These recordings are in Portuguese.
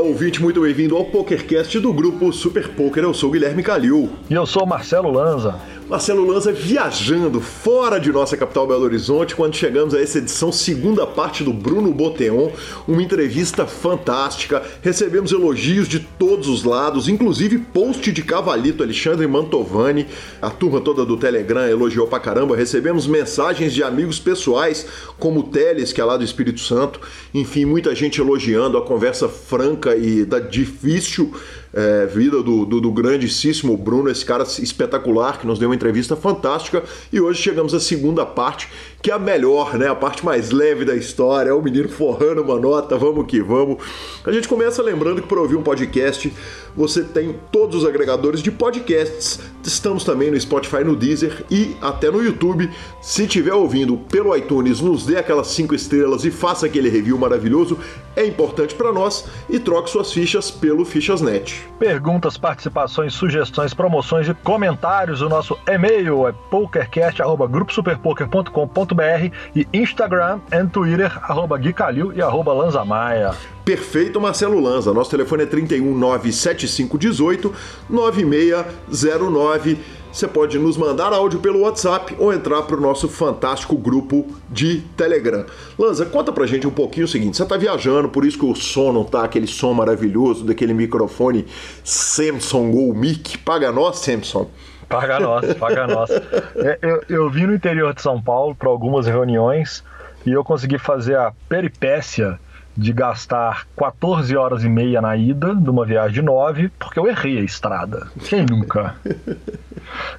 ouvinte, muito bem-vindo ao PokerCast do grupo Super Poker. Eu sou Guilherme Calil. E eu sou Marcelo Lanza. Marcelo Lanza viajando fora de nossa capital Belo Horizonte quando chegamos a essa edição, segunda parte do Bruno Boteon, uma entrevista fantástica. Recebemos elogios de todos os lados, inclusive post de Cavalito Alexandre Mantovani. A turma toda do Telegram elogiou pra caramba. Recebemos mensagens de amigos pessoais, como o Teles, que é lá do Espírito Santo. Enfim, muita gente elogiando a conversa franca e da difícil é, vida do, do, do, grandíssimo Bruno, esse cara espetacular que nos deu uma entrevista fantástica. E hoje chegamos à segunda parte, que é a melhor, né? A parte mais leve da história. É o menino forrando uma nota, vamos que vamos. A gente começa lembrando que para ouvir um podcast você tem todos os agregadores de podcasts. Estamos também no Spotify, no Deezer e até no YouTube. Se estiver ouvindo pelo iTunes, nos dê aquelas 5 estrelas e faça aquele review maravilhoso. É importante para nós e troque suas fichas pelo Fichasnet. Perguntas, participações, sugestões, promoções e comentários. O nosso e-mail é pokercast.gruposuperpoker.com.br e Instagram e Twitter, arroba Gui Calil e arroba Lanzamaia. Perfeito, Marcelo Lanza. Nosso telefone é 3197518 9609. Você pode nos mandar áudio pelo WhatsApp ou entrar para o nosso fantástico grupo de Telegram. Lanza, conta pra gente um pouquinho o seguinte: você tá viajando, por isso que o som não tá aquele som maravilhoso daquele microfone Samsung ou Mic. Paga nós, Samsung. Paga nós, paga nós. É, eu, eu vim no interior de São Paulo para algumas reuniões e eu consegui fazer a peripécia de gastar 14 horas e meia na ida de uma viagem de 9, porque eu errei a estrada. Quem nunca?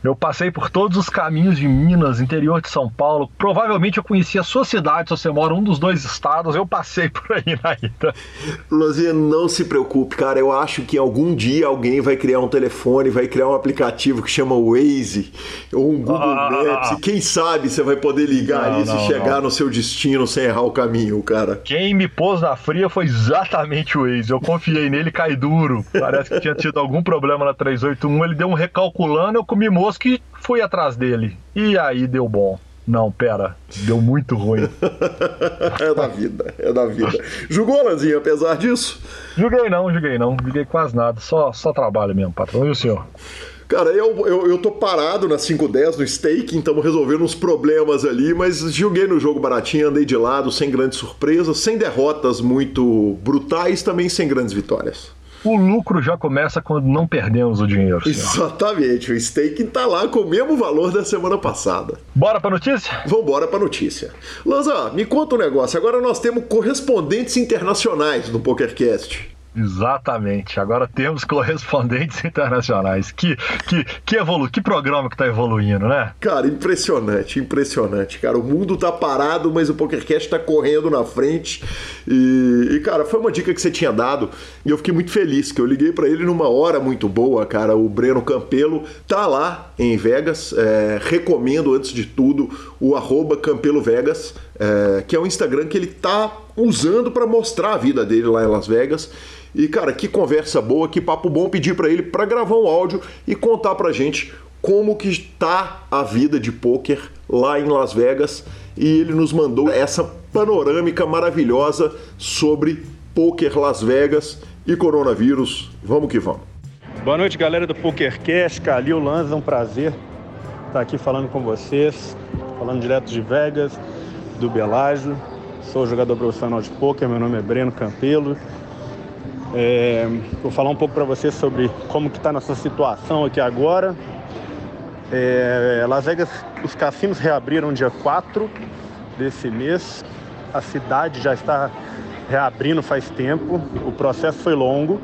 Eu passei por todos os caminhos de Minas, interior de São Paulo. Provavelmente eu conheci a sua cidade, se você mora em um dos dois estados, eu passei por aí na ida. Luzinha, não se preocupe, cara. Eu acho que algum dia alguém vai criar um telefone, vai criar um aplicativo que chama Waze ou um Google ah, Maps. Quem sabe você vai poder ligar não, isso não, e chegar não. no seu destino sem errar o caminho, cara. Quem me pôs na fria foi exatamente o Waze. Eu confiei nele, cai duro. Parece que tinha tido algum problema na 381. Ele deu um recalculando, eu comi mosca e fui atrás dele. E aí deu bom. Não, pera, deu muito ruim. é da vida, é da vida. Jogou, Lanzinho, apesar disso? Joguei não, joguei não, joguei quase nada, só, só trabalho mesmo, patrão. E o senhor? Cara, eu, eu, eu tô parado na 510 no stake, então resolvendo uns problemas ali, mas joguei no jogo baratinho, andei de lado, sem grandes surpresas, sem derrotas muito brutais, também sem grandes vitórias. O lucro já começa quando não perdemos o dinheiro. Senhor. Exatamente, o staking tá lá com o mesmo valor da semana passada. Bora pra notícia? Vambora pra notícia. Lanza, me conta um negócio. Agora nós temos correspondentes internacionais no PokerCast. Exatamente. Agora temos correspondentes internacionais. Que que que evolu que programa que tá evoluindo, né? Cara, impressionante, impressionante. Cara, o mundo tá parado, mas o PokerCast tá correndo na frente. E, e, cara, foi uma dica que você tinha dado e eu fiquei muito feliz que eu liguei para ele numa hora muito boa, cara. O Breno Campelo tá lá em Vegas. É, recomendo antes de tudo o arroba é, que é o Instagram que ele tá usando para mostrar a vida dele lá em Las Vegas. E cara, que conversa boa, que papo bom pedir para ele para gravar um áudio e contar pra gente como que está a vida de poker lá em Las Vegas e ele nos mandou essa panorâmica maravilhosa sobre poker Las Vegas e coronavírus. Vamos que vamos. Boa noite, galera do PokerCast. Calil Lanza, um prazer estar aqui falando com vocês, falando direto de Vegas, do Belágio. Sou jogador profissional de poker, meu nome é Breno Campelo. É, vou falar um pouco para você sobre como que está nossa situação aqui agora. É, Las Vegas, os cassinos reabriram dia 4 desse mês. A cidade já está reabrindo faz tempo. O processo foi longo.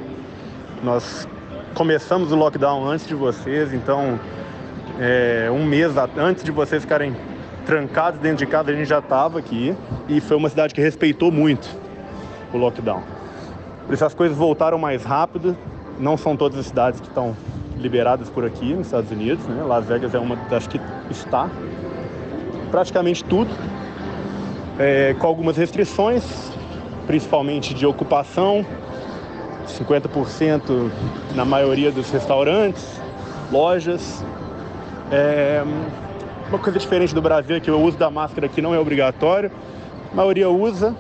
Nós começamos o lockdown antes de vocês, então é, um mês antes de vocês ficarem trancados dentro de casa, a gente já estava aqui. E foi uma cidade que respeitou muito o lockdown. Por isso as coisas voltaram mais rápido. Não são todas as cidades que estão liberadas por aqui nos Estados Unidos, né? Las Vegas é uma das que está. Praticamente tudo, é, com algumas restrições, principalmente de ocupação, 50% na maioria dos restaurantes, lojas. É, uma coisa diferente do Brasil é que o uso da máscara aqui não é obrigatório, a maioria usa,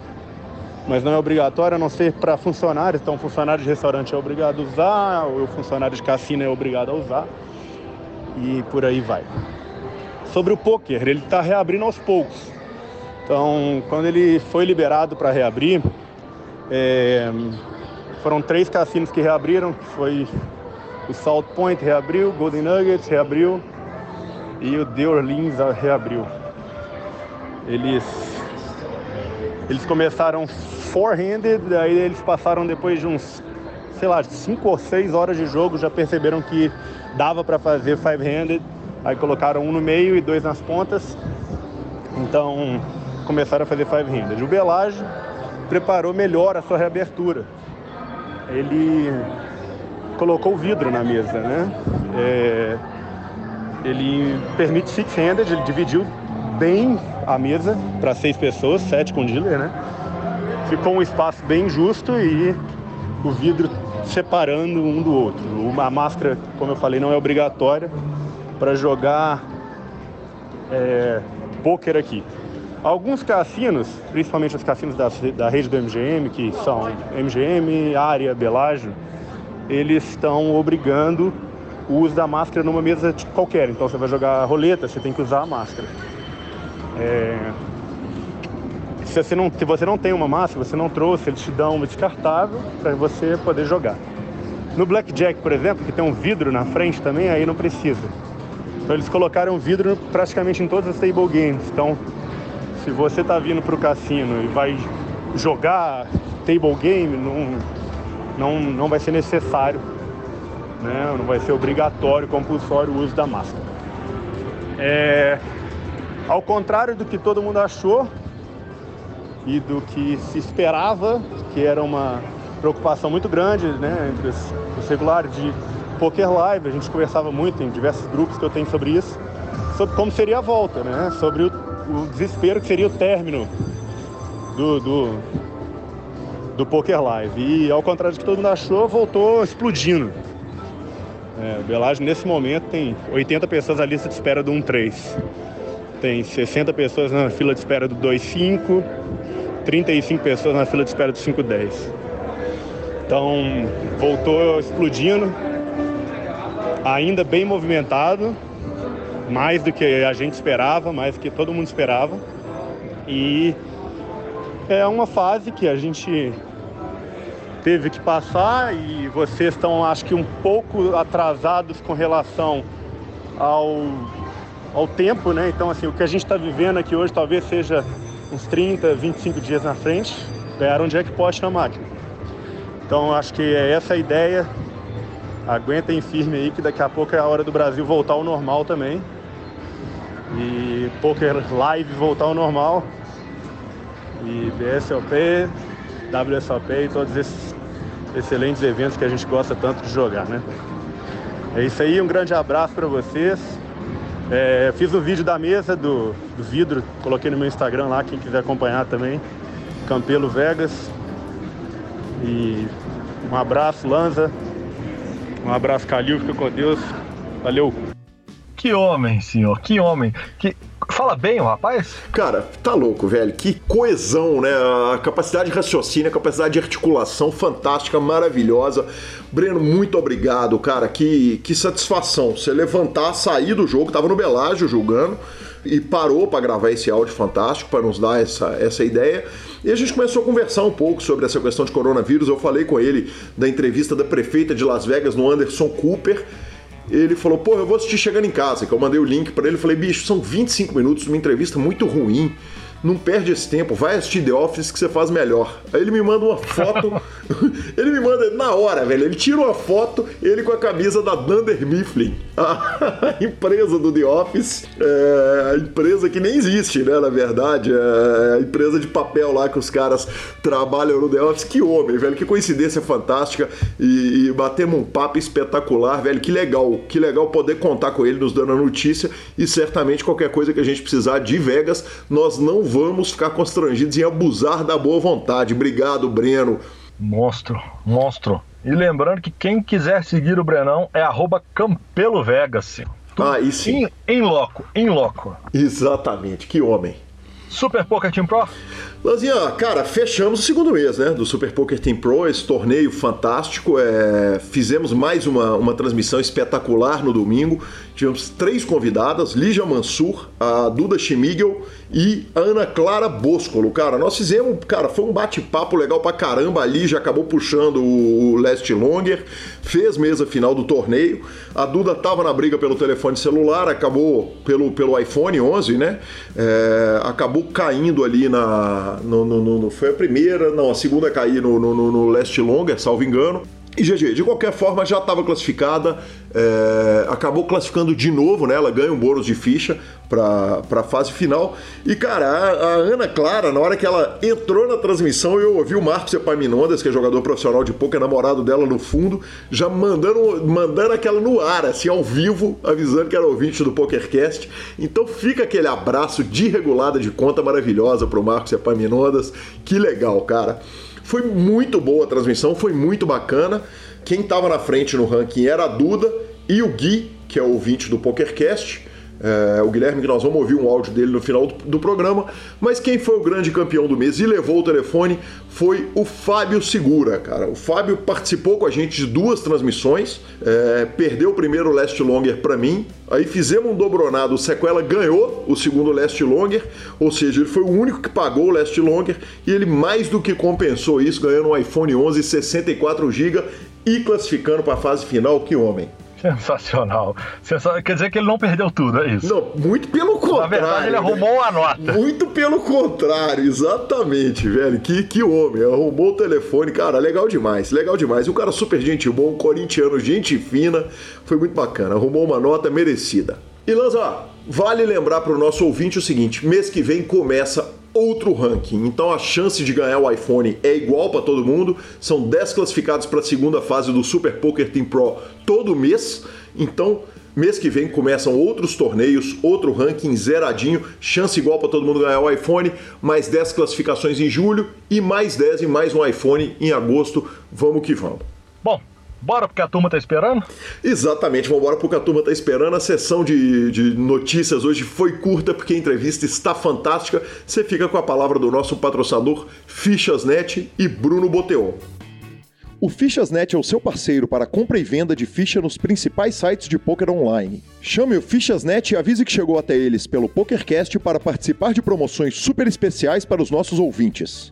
mas não é obrigatório a não ser para funcionários. Então, funcionário de restaurante é obrigado a usar, o funcionário de cassino é obrigado a usar, e por aí vai. Sobre o poker, ele está reabrindo aos poucos. Então, quando ele foi liberado para reabrir, é, foram três cassinos que reabriram, que foi o Salt Point reabriu, Golden Nuggets reabriu e o The Orleans reabriu. Eles eles começaram four-handed, aí eles passaram depois de uns, sei lá, cinco ou seis horas de jogo, já perceberam que dava para fazer five-handed, aí colocaram um no meio e dois nas pontas. Então começaram a fazer five-handed. O Belage preparou melhor a sua reabertura. Ele colocou vidro na mesa, né? É, ele permite six-handed, ele dividiu bem a mesa para seis pessoas, sete com dealer, né? Ficou um espaço bem justo e o vidro separando um do outro. A máscara, como eu falei, não é obrigatória para jogar é, poker aqui. Alguns cassinos, principalmente os cassinos da, da rede do MGM, que são MGM, Área, Belágio, eles estão obrigando o uso da máscara numa mesa qualquer. Então você vai jogar roleta, você tem que usar a máscara. É... Se, você não, se você não tem uma máscara, você não trouxe, eles te dão uma descartável para você poder jogar. No Blackjack, por exemplo, que tem um vidro na frente também, aí não precisa. Então eles colocaram vidro praticamente em todas as table games. Então, se você está vindo para o cassino e vai jogar table game, não, não, não vai ser necessário, né? não vai ser obrigatório, compulsório o uso da máscara. É, ao contrário do que todo mundo achou e do que se esperava, que era uma preocupação muito grande né, entre os, os regulares de Poker Live, a gente conversava muito em diversos grupos que eu tenho sobre isso, sobre como seria a volta, né? sobre o, o desespero que seria o término do, do, do Poker Live. E ao contrário do que todo mundo achou, voltou explodindo. É, Belagem nesse momento tem 80 pessoas na lista de espera do 1.3. Tem 60 pessoas na fila de espera do 2.5, 35 pessoas na fila de espera do 5.10. Então voltou explodindo, ainda bem movimentado, mais do que a gente esperava, mais do que todo mundo esperava. E é uma fase que a gente teve que passar e vocês estão, acho que, um pouco atrasados com relação ao, ao tempo, né? Então, assim, o que a gente está vivendo aqui hoje talvez seja uns 30, 25 dias na frente, ganhar um jackpot na máquina. Então, acho que é essa a ideia. Aguentem firme aí que daqui a pouco é a hora do Brasil voltar ao normal também. E Poker Live voltar ao normal. E BSOP, WSOP e todos esses excelentes eventos que a gente gosta tanto de jogar, né? É isso aí, um grande abraço para vocês. É, fiz um vídeo da mesa do, do, vidro, coloquei no meu Instagram lá, quem quiser acompanhar também. Campelo Vegas. E um abraço, Lanza. Um abraço, Calil, fica com Deus. Valeu! Que homem, senhor, que homem. Que Fala bem o rapaz? Cara, tá louco, velho. Que coesão, né? A capacidade de raciocínio, a capacidade de articulação fantástica, maravilhosa. Breno, muito obrigado, cara. Que, que satisfação. Você levantar, sair do jogo, tava no Belágio julgando e parou para gravar esse áudio fantástico, para nos dar essa, essa ideia. E a gente começou a conversar um pouco sobre essa questão de coronavírus. Eu falei com ele da entrevista da prefeita de Las Vegas no Anderson Cooper ele falou, pô, eu vou assistir chegando em casa, que eu mandei o link para ele, falei, bicho, são 25 minutos, uma entrevista muito ruim, não perde esse tempo, vai assistir The Office que você faz melhor. Aí ele me manda uma foto, ele me manda na hora, velho, ele tira uma foto, ele com a camisa da Dunder Mifflin, a empresa do The Office, é, a empresa que nem existe, né, na verdade, é a empresa de papel lá que os caras trabalham no The Office, que homem, velho, que coincidência fantástica. E, e batemos um papo espetacular, velho, que legal, que legal poder contar com ele nos dando a notícia. E certamente qualquer coisa que a gente precisar de Vegas, nós não vamos ficar constrangidos em abusar da boa vontade. Obrigado, Breno. Monstro, monstro. E lembrando que quem quiser seguir o Brenão é Campelo Vegas. Ah, e sim. Em, em loco, em loco. Exatamente, que homem. Super Poker Team Pro? Lanzinha, cara, fechamos o segundo mês, né? Do Super Poker Team Pro, esse torneio fantástico. É... Fizemos mais uma, uma transmissão espetacular no domingo. Tivemos três convidadas: Lígia Mansur, a Duda Schmigel e Ana Clara Boscolo. Cara, nós fizemos, cara, foi um bate-papo legal pra caramba. A Lígia acabou puxando o Last Longer, fez mesa final do torneio. A Duda tava na briga pelo telefone celular, acabou pelo, pelo iPhone 11, né? É... Acabou caindo ali na. No, no, no, foi a primeira, não, a segunda a cair no, no, no Last Longer, salvo engano. E GG, de qualquer forma, já estava classificada, é, acabou classificando de novo, né? Ela ganha um bônus de ficha para a fase final. E, cara, a, a, Ana Clara, na hora que ela entrou na transmissão, eu ouvi o Marcos Epaminondas, que é jogador profissional de poker, namorado dela no fundo, já mandando, mandando aquela no ar, assim, ao vivo, avisando que era ouvinte do PokerCast. Então fica aquele abraço de regulada de conta maravilhosa pro Marcos Epaminondas. Que legal, cara. Foi muito boa a transmissão, foi muito bacana. Quem estava na frente no ranking era a Duda e o Gui, que é o ouvinte do PokerCast. É, o Guilherme, que nós vamos ouvir um áudio dele no final do, do, programa. Mas quem foi o grande campeão do mês e levou o telefone foi o Fábio Segura, cara. O Fábio participou com a gente de duas transmissões, é, perdeu o primeiro Last Longer para mim, aí fizemos um dobronado, o Sequela ganhou o segundo Last Longer, ou seja, ele foi o único que pagou o Last Longer e ele mais do que compensou isso, ganhando um iPhone 11 64 GB e classificando para a fase final. Que homem! Sensacional. Quer dizer que ele não perdeu tudo, é isso? Não, muito pelo contrário. Na verdade, ele arrumou uma nota. Muito pelo contrário, exatamente, velho. Que, que homem. Arrumou o telefone, cara, legal demais, legal demais. Um cara super gente bom, corintiano, gente fina. Foi muito bacana. Arrumou uma nota merecida. E Lanza, vale lembrar para o nosso ouvinte o seguinte: mês que vem começa outro ranking. Então a chance de ganhar o iPhone é igual para todo mundo. São 10 classificados para a segunda fase do Super Poker Team Pro todo mês. Então, mês que vem começam outros torneios, outro ranking zeradinho, chance igual para todo mundo ganhar o iPhone, mais 10 classificações em julho e mais 10 e mais um iPhone em agosto. Vamos que vamos. Bom, Bora porque a turma tá esperando? Exatamente, vamos embora porque a turma tá esperando. A sessão de, de notícias hoje foi curta porque a entrevista está fantástica. Você fica com a palavra do nosso patrocinador Fichasnet e Bruno Boteon. O Fichasnet é o seu parceiro para compra e venda de ficha nos principais sites de poker online. Chame o Fichasnet e avise que chegou até eles pelo PokerCast para participar de promoções super especiais para os nossos ouvintes.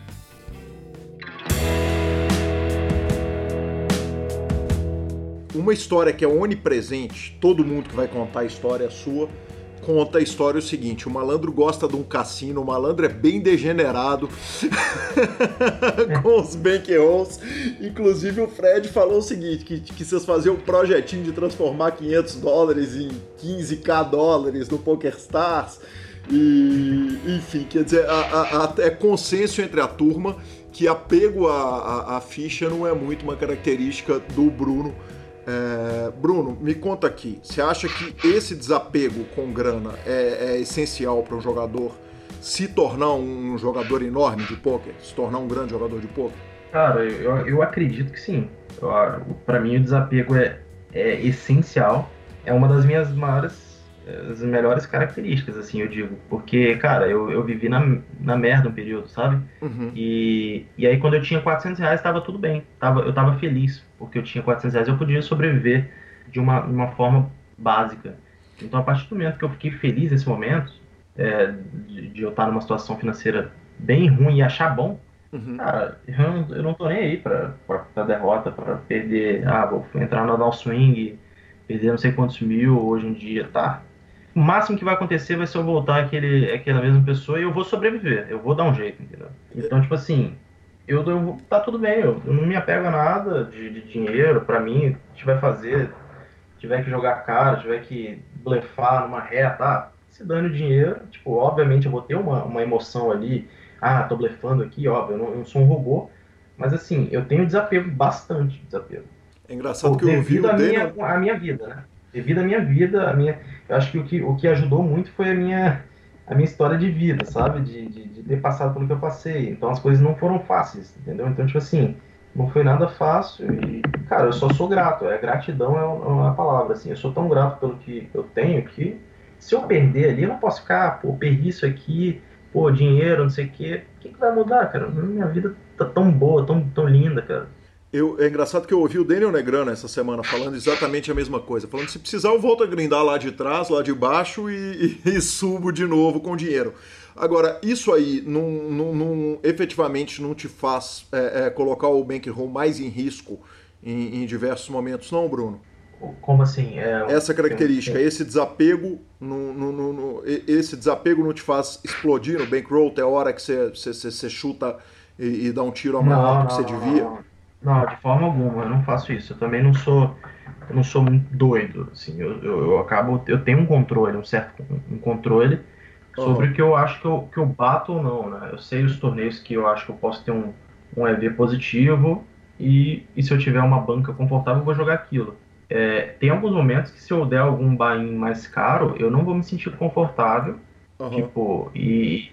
Uma história que é onipresente, todo mundo que vai contar a história é sua, conta a história o seguinte: o malandro gosta de um cassino, o malandro é bem degenerado com os bankrolls. Inclusive o Fred falou o seguinte: que, que vocês faziam um projetinho de transformar 500 dólares em 15k dólares no PokerStars. E, enfim, quer dizer, é consenso entre a turma que apego à ficha não é muito uma característica do Bruno é, Bruno, me conta aqui, você acha que esse desapego com grana é, é essencial para um jogador se tornar um jogador enorme de poker, se tornar um grande jogador de poker? Cara, eu, eu acredito que sim. Para mim, o desapego é, é essencial. É uma das minhas maiores as melhores características, assim, eu digo. Porque, cara, eu, eu vivi na, na merda um período, sabe? Uhum. E, e aí, quando eu tinha 400 reais, tava tudo bem. Tava, eu tava feliz, porque eu tinha 400 reais, eu podia sobreviver de uma, uma forma básica. Então, a partir do momento que eu fiquei feliz nesse momento, é, de, de, eu estar numa situação financeira bem ruim e achar bom, uhum. cara, eu não, eu não tô nem aí pra, pra, pra derrota, pra perder, ah, vou entrar no downswing, perder não sei quantos mil hoje em dia, tá? O máximo que vai acontecer vai ser eu voltar aquele, aquela mesma pessoa e eu vou sobreviver, eu vou dar um jeito, entendeu? Então, tipo assim, eu, eu tá tudo bem, eu, eu, não me apego a nada de, de dinheiro, para mim, se tiver fazer, tiver que jogar cara, tiver que blefar numa reta, tá? se dane o dinheiro, tipo, obviamente eu vou ter uma, uma emoção ali, ah, tô blefando aqui, óbvio, eu não, eu não sou um robô, mas assim, eu tenho desapego, bastante desapego. É engraçado Pô, que eu ouvi o Daniel... minha, a minha vida, né? Devido à minha vida, a minha, eu acho que o que, o que ajudou muito foi a minha, a minha história de vida, sabe? De, de, de ter passado pelo que eu passei. Então as coisas não foram fáceis, entendeu? Então, tipo assim, não foi nada fácil e, cara, eu só sou grato. É, gratidão é uma palavra, assim. Eu sou tão grato pelo que eu tenho que se eu perder ali, eu não posso ficar, pô, perdi isso aqui, pô, dinheiro, não sei o quê. O que, que vai mudar, cara? Minha vida tá tão boa, tão, tão linda, cara. Eu, é engraçado que eu ouvi o Daniel Negrano essa semana falando exatamente a mesma coisa. Falando se precisar eu volto a grindar lá de trás, lá de baixo e, e, e subo de novo com dinheiro. Agora, isso aí não, não, não efetivamente não te faz é, é, colocar o bankroll mais em risco em, em, diversos momentos, não, Bruno? Como assim? É, Essa característica, esse desapego, no, no, no, esse desapego não te faz explodir no bankroll até a hora que você, você, você chuta e, e, dá um tiro a mais alto que você devia? Não, não, de forma alguma, eu não faço isso. Eu também não sou, não sou muito doido, assim. Eu, eu, eu acabo, eu tenho um controle, um certo um controle sobre o que eu acho que eu, que eu bato ou não, né? Eu sei os torneios que eu acho que eu posso ter um, um EV positivo e, e se eu tiver uma banca confortável, eu vou jogar aquilo. É, tem alguns momentos que se eu der algum buy mais caro, eu não vou me sentir confortável, uhum. tipo, e,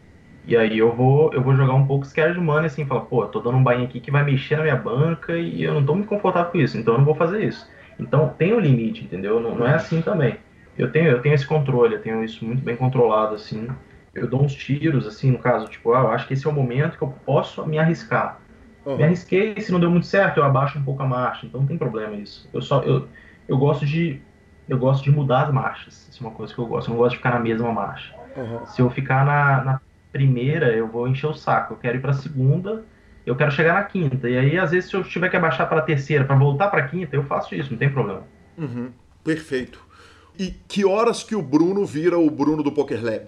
e aí eu vou eu vou jogar um pouco scared money, assim, falar, pô, eu tô dando um buy aqui que vai mexer na minha banca e eu não tô muito confortável com isso, então eu não vou fazer isso. Então tem o um limite, entendeu? Não, não é assim também eu tenho, eu tenho esse controle, eu tenho isso muito bem controlado, assim. Eu dou uns tiros, assim, no caso, tipo, ah, eu acho que esse é o momento que eu posso me arriscar. Uhum. Me arrisquei, se não deu muito certo, eu abaixo um pouco a marcha, então não tem problema isso. Eu só, eu, eu gosto de, eu gosto de mudar as marchas, isso é uma coisa que eu gosto, eu não gosto de ficar na mesma marcha. Uhum. Se eu ficar na, na primeira, eu vou encher o saco, eu quero ir pra segunda, eu quero chegar na quinta, e aí às vezes se eu tiver que abaixar para a terceira, para voltar para a quinta, eu faço isso, não tem problema. Uhum. Perfeito e que horas que o Bruno vira o Bruno do Poker Lab?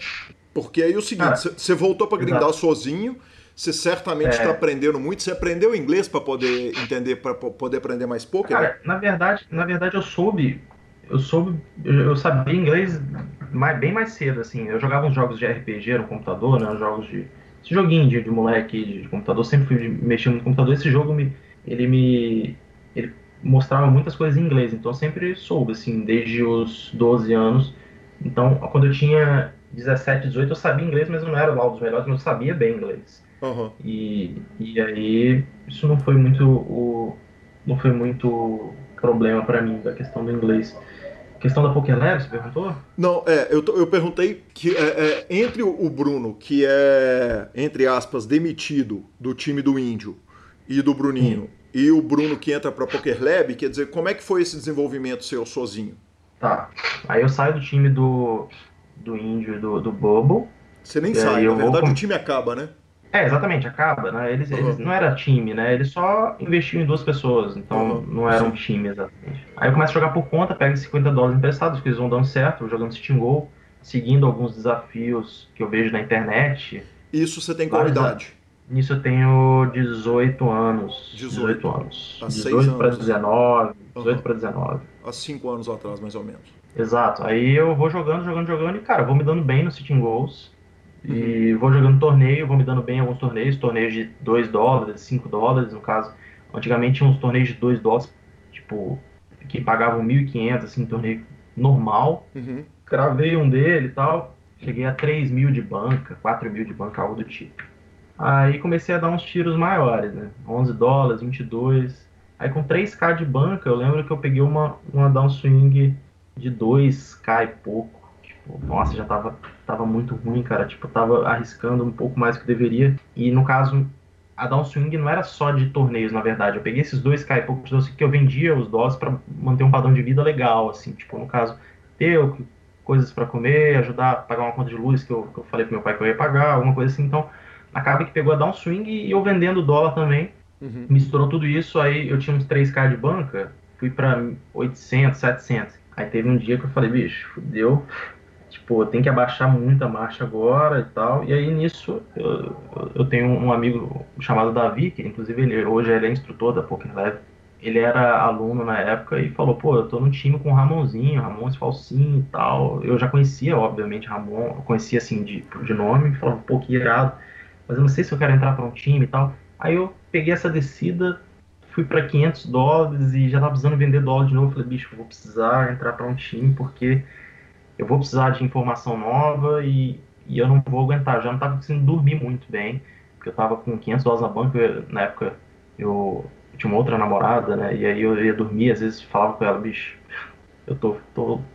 Porque aí é o seguinte, você voltou para grindar sozinho, você certamente está é. aprendendo muito. Você aprendeu inglês para poder entender, para poder aprender mais poker? Cara, né? na verdade, na verdade eu soube, eu soube, eu sabia inglês mais, bem mais cedo, assim. Eu jogava uns jogos de RPG no computador, né? Jogos de esse joguinho de, de moleque de, de, computador. Sempre fui mexendo no computador. Esse jogo me, ele me, ele mostrava muitas coisas em inglês, então eu sempre soube, assim, desde os 12 anos. Então, quando eu tinha 17, 18, eu sabia inglês, mas não era lá dos melhores, mas eu sabia bem inglês. Uhum. E, e aí, isso não foi muito o, não foi muito problema para mim, da questão do inglês. Questão da Pokélev, você perguntou? Não, é, eu, eu perguntei que é, é, entre o Bruno, que é, entre aspas, demitido do time do Índio, e do Bruninho, Sim e o Bruno que entra para Poker Lab, quer dizer, como é que foi esse desenvolvimento seu sozinho? Tá. Aí eu saio do time do, do Índio e do, do Bobo. Você nem sai, na verdade vou... o time acaba, né? É, exatamente, acaba, né? Eles, uhum. eles não era time, né? Eles só investiam em duas pessoas, então uhum. não era um time exatamente. Aí eu começo a jogar por conta, pego 50 dólares emprestados, que eles vão dando certo, jogando Steam Go, seguindo alguns desafios que eu vejo na internet. Isso você tem qual idade? Nisso eu tenho 18 anos. 18, 18 anos. Há 18 para 19. 18 uhum. para 19. Há 5 anos atrás, mais ou menos. Exato. Aí eu vou jogando, jogando, jogando e, cara, vou me dando bem no Sitting Goals. Uhum. E vou jogando torneio, vou me dando bem em alguns torneios, torneios de 2 dólares, 5 dólares, no caso. Antigamente tinha uns torneios de 2 dólares, tipo, que pagavam 1.500, assim, torneio normal. Uhum. Gravei um dele e tal. Cheguei a 3 mil de banca, 4 mil de banca, algo do tipo. Aí comecei a dar uns tiros maiores, né? 11 dólares, 22. Aí com 3k de banca, eu lembro que eu peguei uma, uma downswing de 2k e pouco. Nossa, já tava, tava muito ruim, cara. Tipo, tava arriscando um pouco mais do que deveria. E no caso, a downswing não era só de torneios, na verdade. Eu peguei esses 2k e pouco que eu vendia os dólares para manter um padrão de vida legal, assim. Tipo, no caso, ter coisas para comer, ajudar a pagar uma conta de luz que eu, que eu falei pro meu pai que eu ia pagar, alguma coisa assim. Então, acaba que pegou a dar um swing e eu vendendo dólar também. Uhum. Misturou tudo isso, aí eu tinha uns 3k de banca, fui para 800, 700. Aí teve um dia que eu falei, bicho, fudeu. Tipo, tem que abaixar muito a marcha agora e tal. E aí nisso eu, eu tenho um amigo chamado Davi, que inclusive ele, hoje ele é instrutor da Poker Leve. Ele era aluno na época e falou, pô, eu tô no time com o Ramonzinho, Ramon Falsinho e tal. Eu já conhecia, obviamente, Ramon, eu conhecia assim de, de nome, falava, pô, que irado mas eu não sei se eu quero entrar para um time e tal. Aí eu peguei essa descida, fui para 500 dólares e já tava precisando vender dólar de novo. falei, bicho, vou precisar entrar para um time porque eu vou precisar de informação nova e, e eu não vou aguentar. Já não tava conseguindo dormir muito bem, porque eu tava com 500 dólares na banca. Eu, na época eu, eu tinha uma outra namorada, né? E aí eu ia dormir, às vezes falava com ela, bicho, eu tô, tô,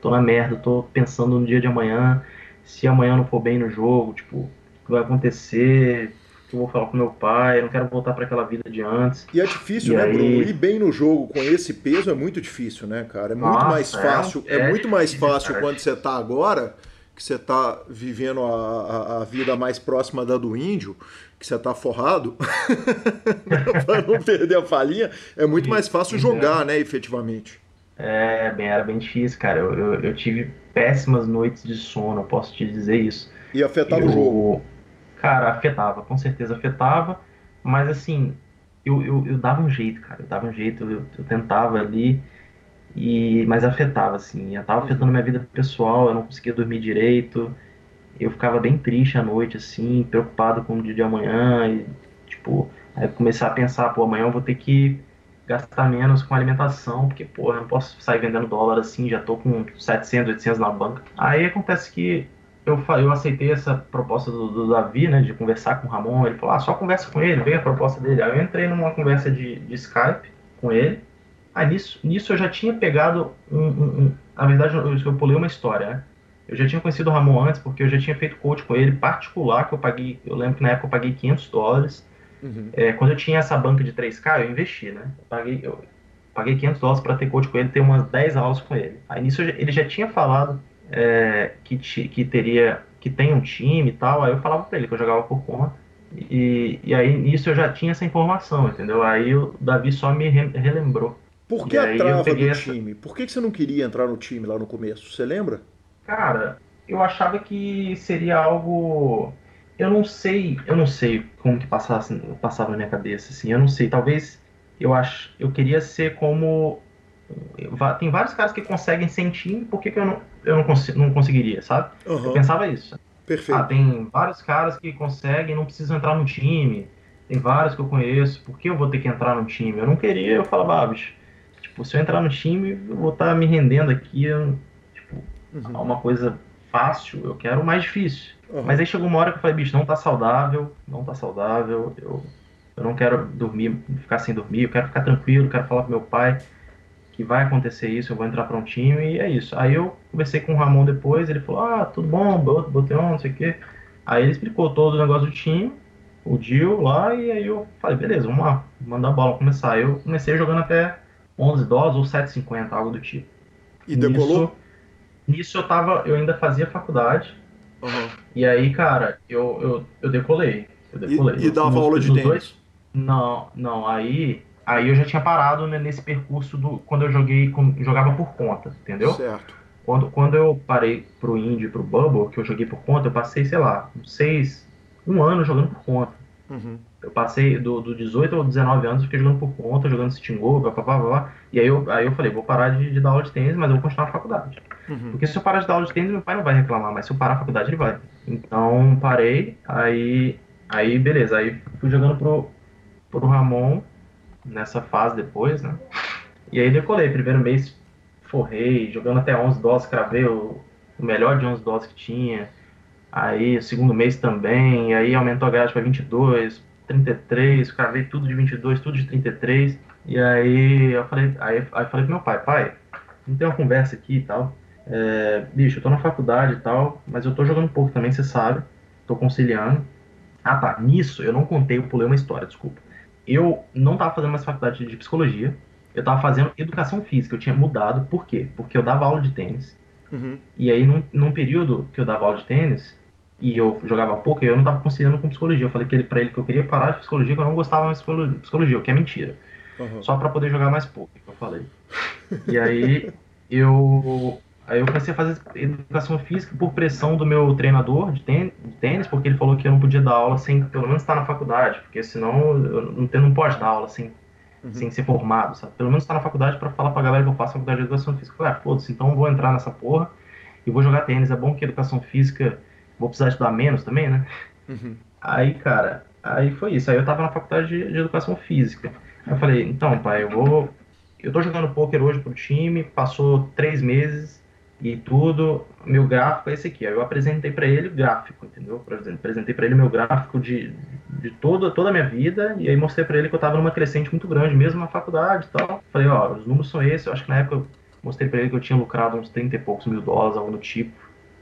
tô na merda, tô pensando no dia de amanhã. Se amanhã não for bem no jogo, tipo, o que vai acontecer? Que eu vou falar com meu pai, eu não quero voltar para aquela vida de antes. E é difícil, e né, aí... Bruno? Ir bem no jogo com esse peso é muito difícil, né, cara? É muito Nossa, mais fácil, é, é muito mais fácil quando você tá agora, que você tá vivendo a, a, a, vida mais próxima da do índio, que você tá forrado, para não perder a falinha, é muito mais fácil jogar, né, efetivamente. É, bem, era bem difícil, cara. Eu, eu, eu tive péssimas noites de sono, posso te dizer isso. E afetava eu... o jogo Cara, afetava, com certeza afetava, mas assim, eu, eu, eu dava um jeito, cara, eu dava um jeito, eu, eu tentava ali, e mas afetava, assim, eu tava afetando minha vida pessoal, eu não conseguia dormir direito, eu ficava bem triste à noite, assim, preocupado com o dia de amanhã, e, tipo, aí começar a pensar, pô, amanhã eu vou ter que gastar menos com alimentação, porque, pô, eu não posso sair vendendo dólar assim, já tô com 700, 800 na banca. Aí acontece que eu, eu aceitei essa proposta do, do, Davi, né, de conversar com o Ramon. Ele falou, ah, só conversa com ele, veio a proposta dele. Aí eu entrei numa conversa de, de Skype com ele. Aí nisso, nisso eu já tinha pegado um, um, um na verdade eu, eu pulei uma história, né? Eu já tinha conhecido o Ramon antes, porque eu já tinha feito coach com ele, particular, que eu paguei, eu lembro que na época eu paguei 500 dólares. Uhum. É, quando eu tinha essa banca de 3K, eu investi, né? Eu paguei, eu paguei 500 dólares para ter coach com ele, ter umas 10 aulas com ele. Aí nisso ele já tinha falado é, que, que teria que tem um time e tal, aí eu falava para ele que eu jogava por conta. E, e aí nisso eu já tinha essa informação, entendeu? Aí o Davi só me re, relembrou. Por que a trava do essa... time? Por que, que você não queria entrar no time lá no começo? Você lembra? Cara, eu achava que seria algo. Eu não sei, eu não sei como que passasse, passava na minha cabeça, assim, eu não sei, talvez eu acho, eu queria ser como tem vários caras que conseguem sentir, por que, que eu, não, eu não, cons não conseguiria, sabe? Uhum. Eu pensava isso. Perfeito. Ah, tem vários caras que conseguem não precisam entrar no time. Tem vários que eu conheço, por que eu vou ter que entrar no time? Eu não queria, eu falava, ah, bicho, tipo, se eu entrar no time, eu vou estar tá me rendendo aqui, eu, tipo, uhum. uma coisa fácil, eu quero o mais difícil. Uhum. Mas aí chegou uma hora que eu falei, bicho, não tá saudável, não tá saudável, eu, eu não quero dormir, ficar sem dormir, eu quero ficar tranquilo, quero falar pro meu pai que vai acontecer isso, eu vou entrar para um time e é isso. Aí eu conversei com o Ramon depois, ele falou, ah, tudo bom, botei on, não sei o quê. Aí ele explicou todo o negócio do time, o deal lá, e aí eu falei, beleza, vamos lá, mandar a bola começar. Aí eu comecei jogando até 11 dólares ou 7,50, algo do tipo. E decolou? Nisso, nisso eu tava, eu ainda fazia faculdade, uhum. e aí, cara, eu, eu, eu decolei. Eu decolei. E, e dava aula de tênis? Dois, não, não, aí Aí eu já tinha parado né, nesse percurso do quando eu joguei jogava por conta, entendeu? Certo. Quando, quando eu parei pro Indie e pro Bubble, que eu joguei por conta, eu passei, sei lá, seis, um ano jogando por conta. Uhum. Eu passei do, do 18 ao 19 anos, fiquei jogando por conta, jogando Steam Go, blá, blá, blá, blá. E aí eu, aí eu falei, vou parar de, de dar aula de tênis, mas eu vou continuar na faculdade. Uhum. Porque se eu parar de dar aula de tênis, meu pai não vai reclamar, mas se eu parar a faculdade, ele vai. Então, parei, aí, aí beleza, aí fui jogando pro, pro Ramon, nessa fase depois, né? E aí decolei. Primeiro mês forrei, jogando até 11 doses, cravei o, melhor de 11 doses que tinha. Aí segundo mês também, aí aumentou a grade para 22, 33, cravei tudo de 22, tudo de 33. E aí eu falei, aí, aí falei pro meu pai, pai, não tem uma conversa aqui e tal. É, bicho, eu tô na faculdade e tal, mas eu tô jogando pouco também, você sabe. Tô conciliando. Ah tá, nisso eu não contei, eu pulei uma história, desculpa eu não estava fazendo mais faculdade de psicologia, eu estava fazendo educação física. Eu tinha mudado, por quê? Porque eu dava aula de tênis. Uhum. E aí, num, num, período que eu dava aula de tênis, e eu jogava pouco, eu não estava conciliando com psicologia. Eu falei que ele, pra ele que eu queria parar de psicologia, que eu não gostava mais de psicologia, o que é mentira. Uhum. Só para poder jogar mais pouco, que eu falei. E aí, eu Aí eu comecei a fazer educação física por pressão do meu treinador de tênis, porque ele falou que eu não podia dar aula sem pelo menos estar na faculdade, porque senão eu não, não pode dar aula sem, uhum. sem ser formado, sabe? Pelo menos estar na faculdade para falar pra galera que eu faço faculdade de educação física. Eu falei, ah, foda-se, então eu vou entrar nessa porra e vou jogar tênis. É bom que educação física vou precisar estudar menos também, né? Uhum. Aí, cara, aí foi isso. Aí eu tava na faculdade de, de educação física. Aí eu falei, então, pai, eu vou. Eu tô jogando poker hoje pro time, passou três meses e tudo. Meu gráfico é esse aqui. Aí eu apresentei para ele o gráfico, entendeu? Apresentei para ele meu gráfico de, de toda, toda a minha vida. E aí mostrei para ele que eu tava numa crescente muito grande, mesmo na faculdade e tal. Falei, ó, os números são esses. Eu acho que na época eu mostrei para ele que eu tinha lucrado uns 30 e poucos mil dólares, algo do tipo.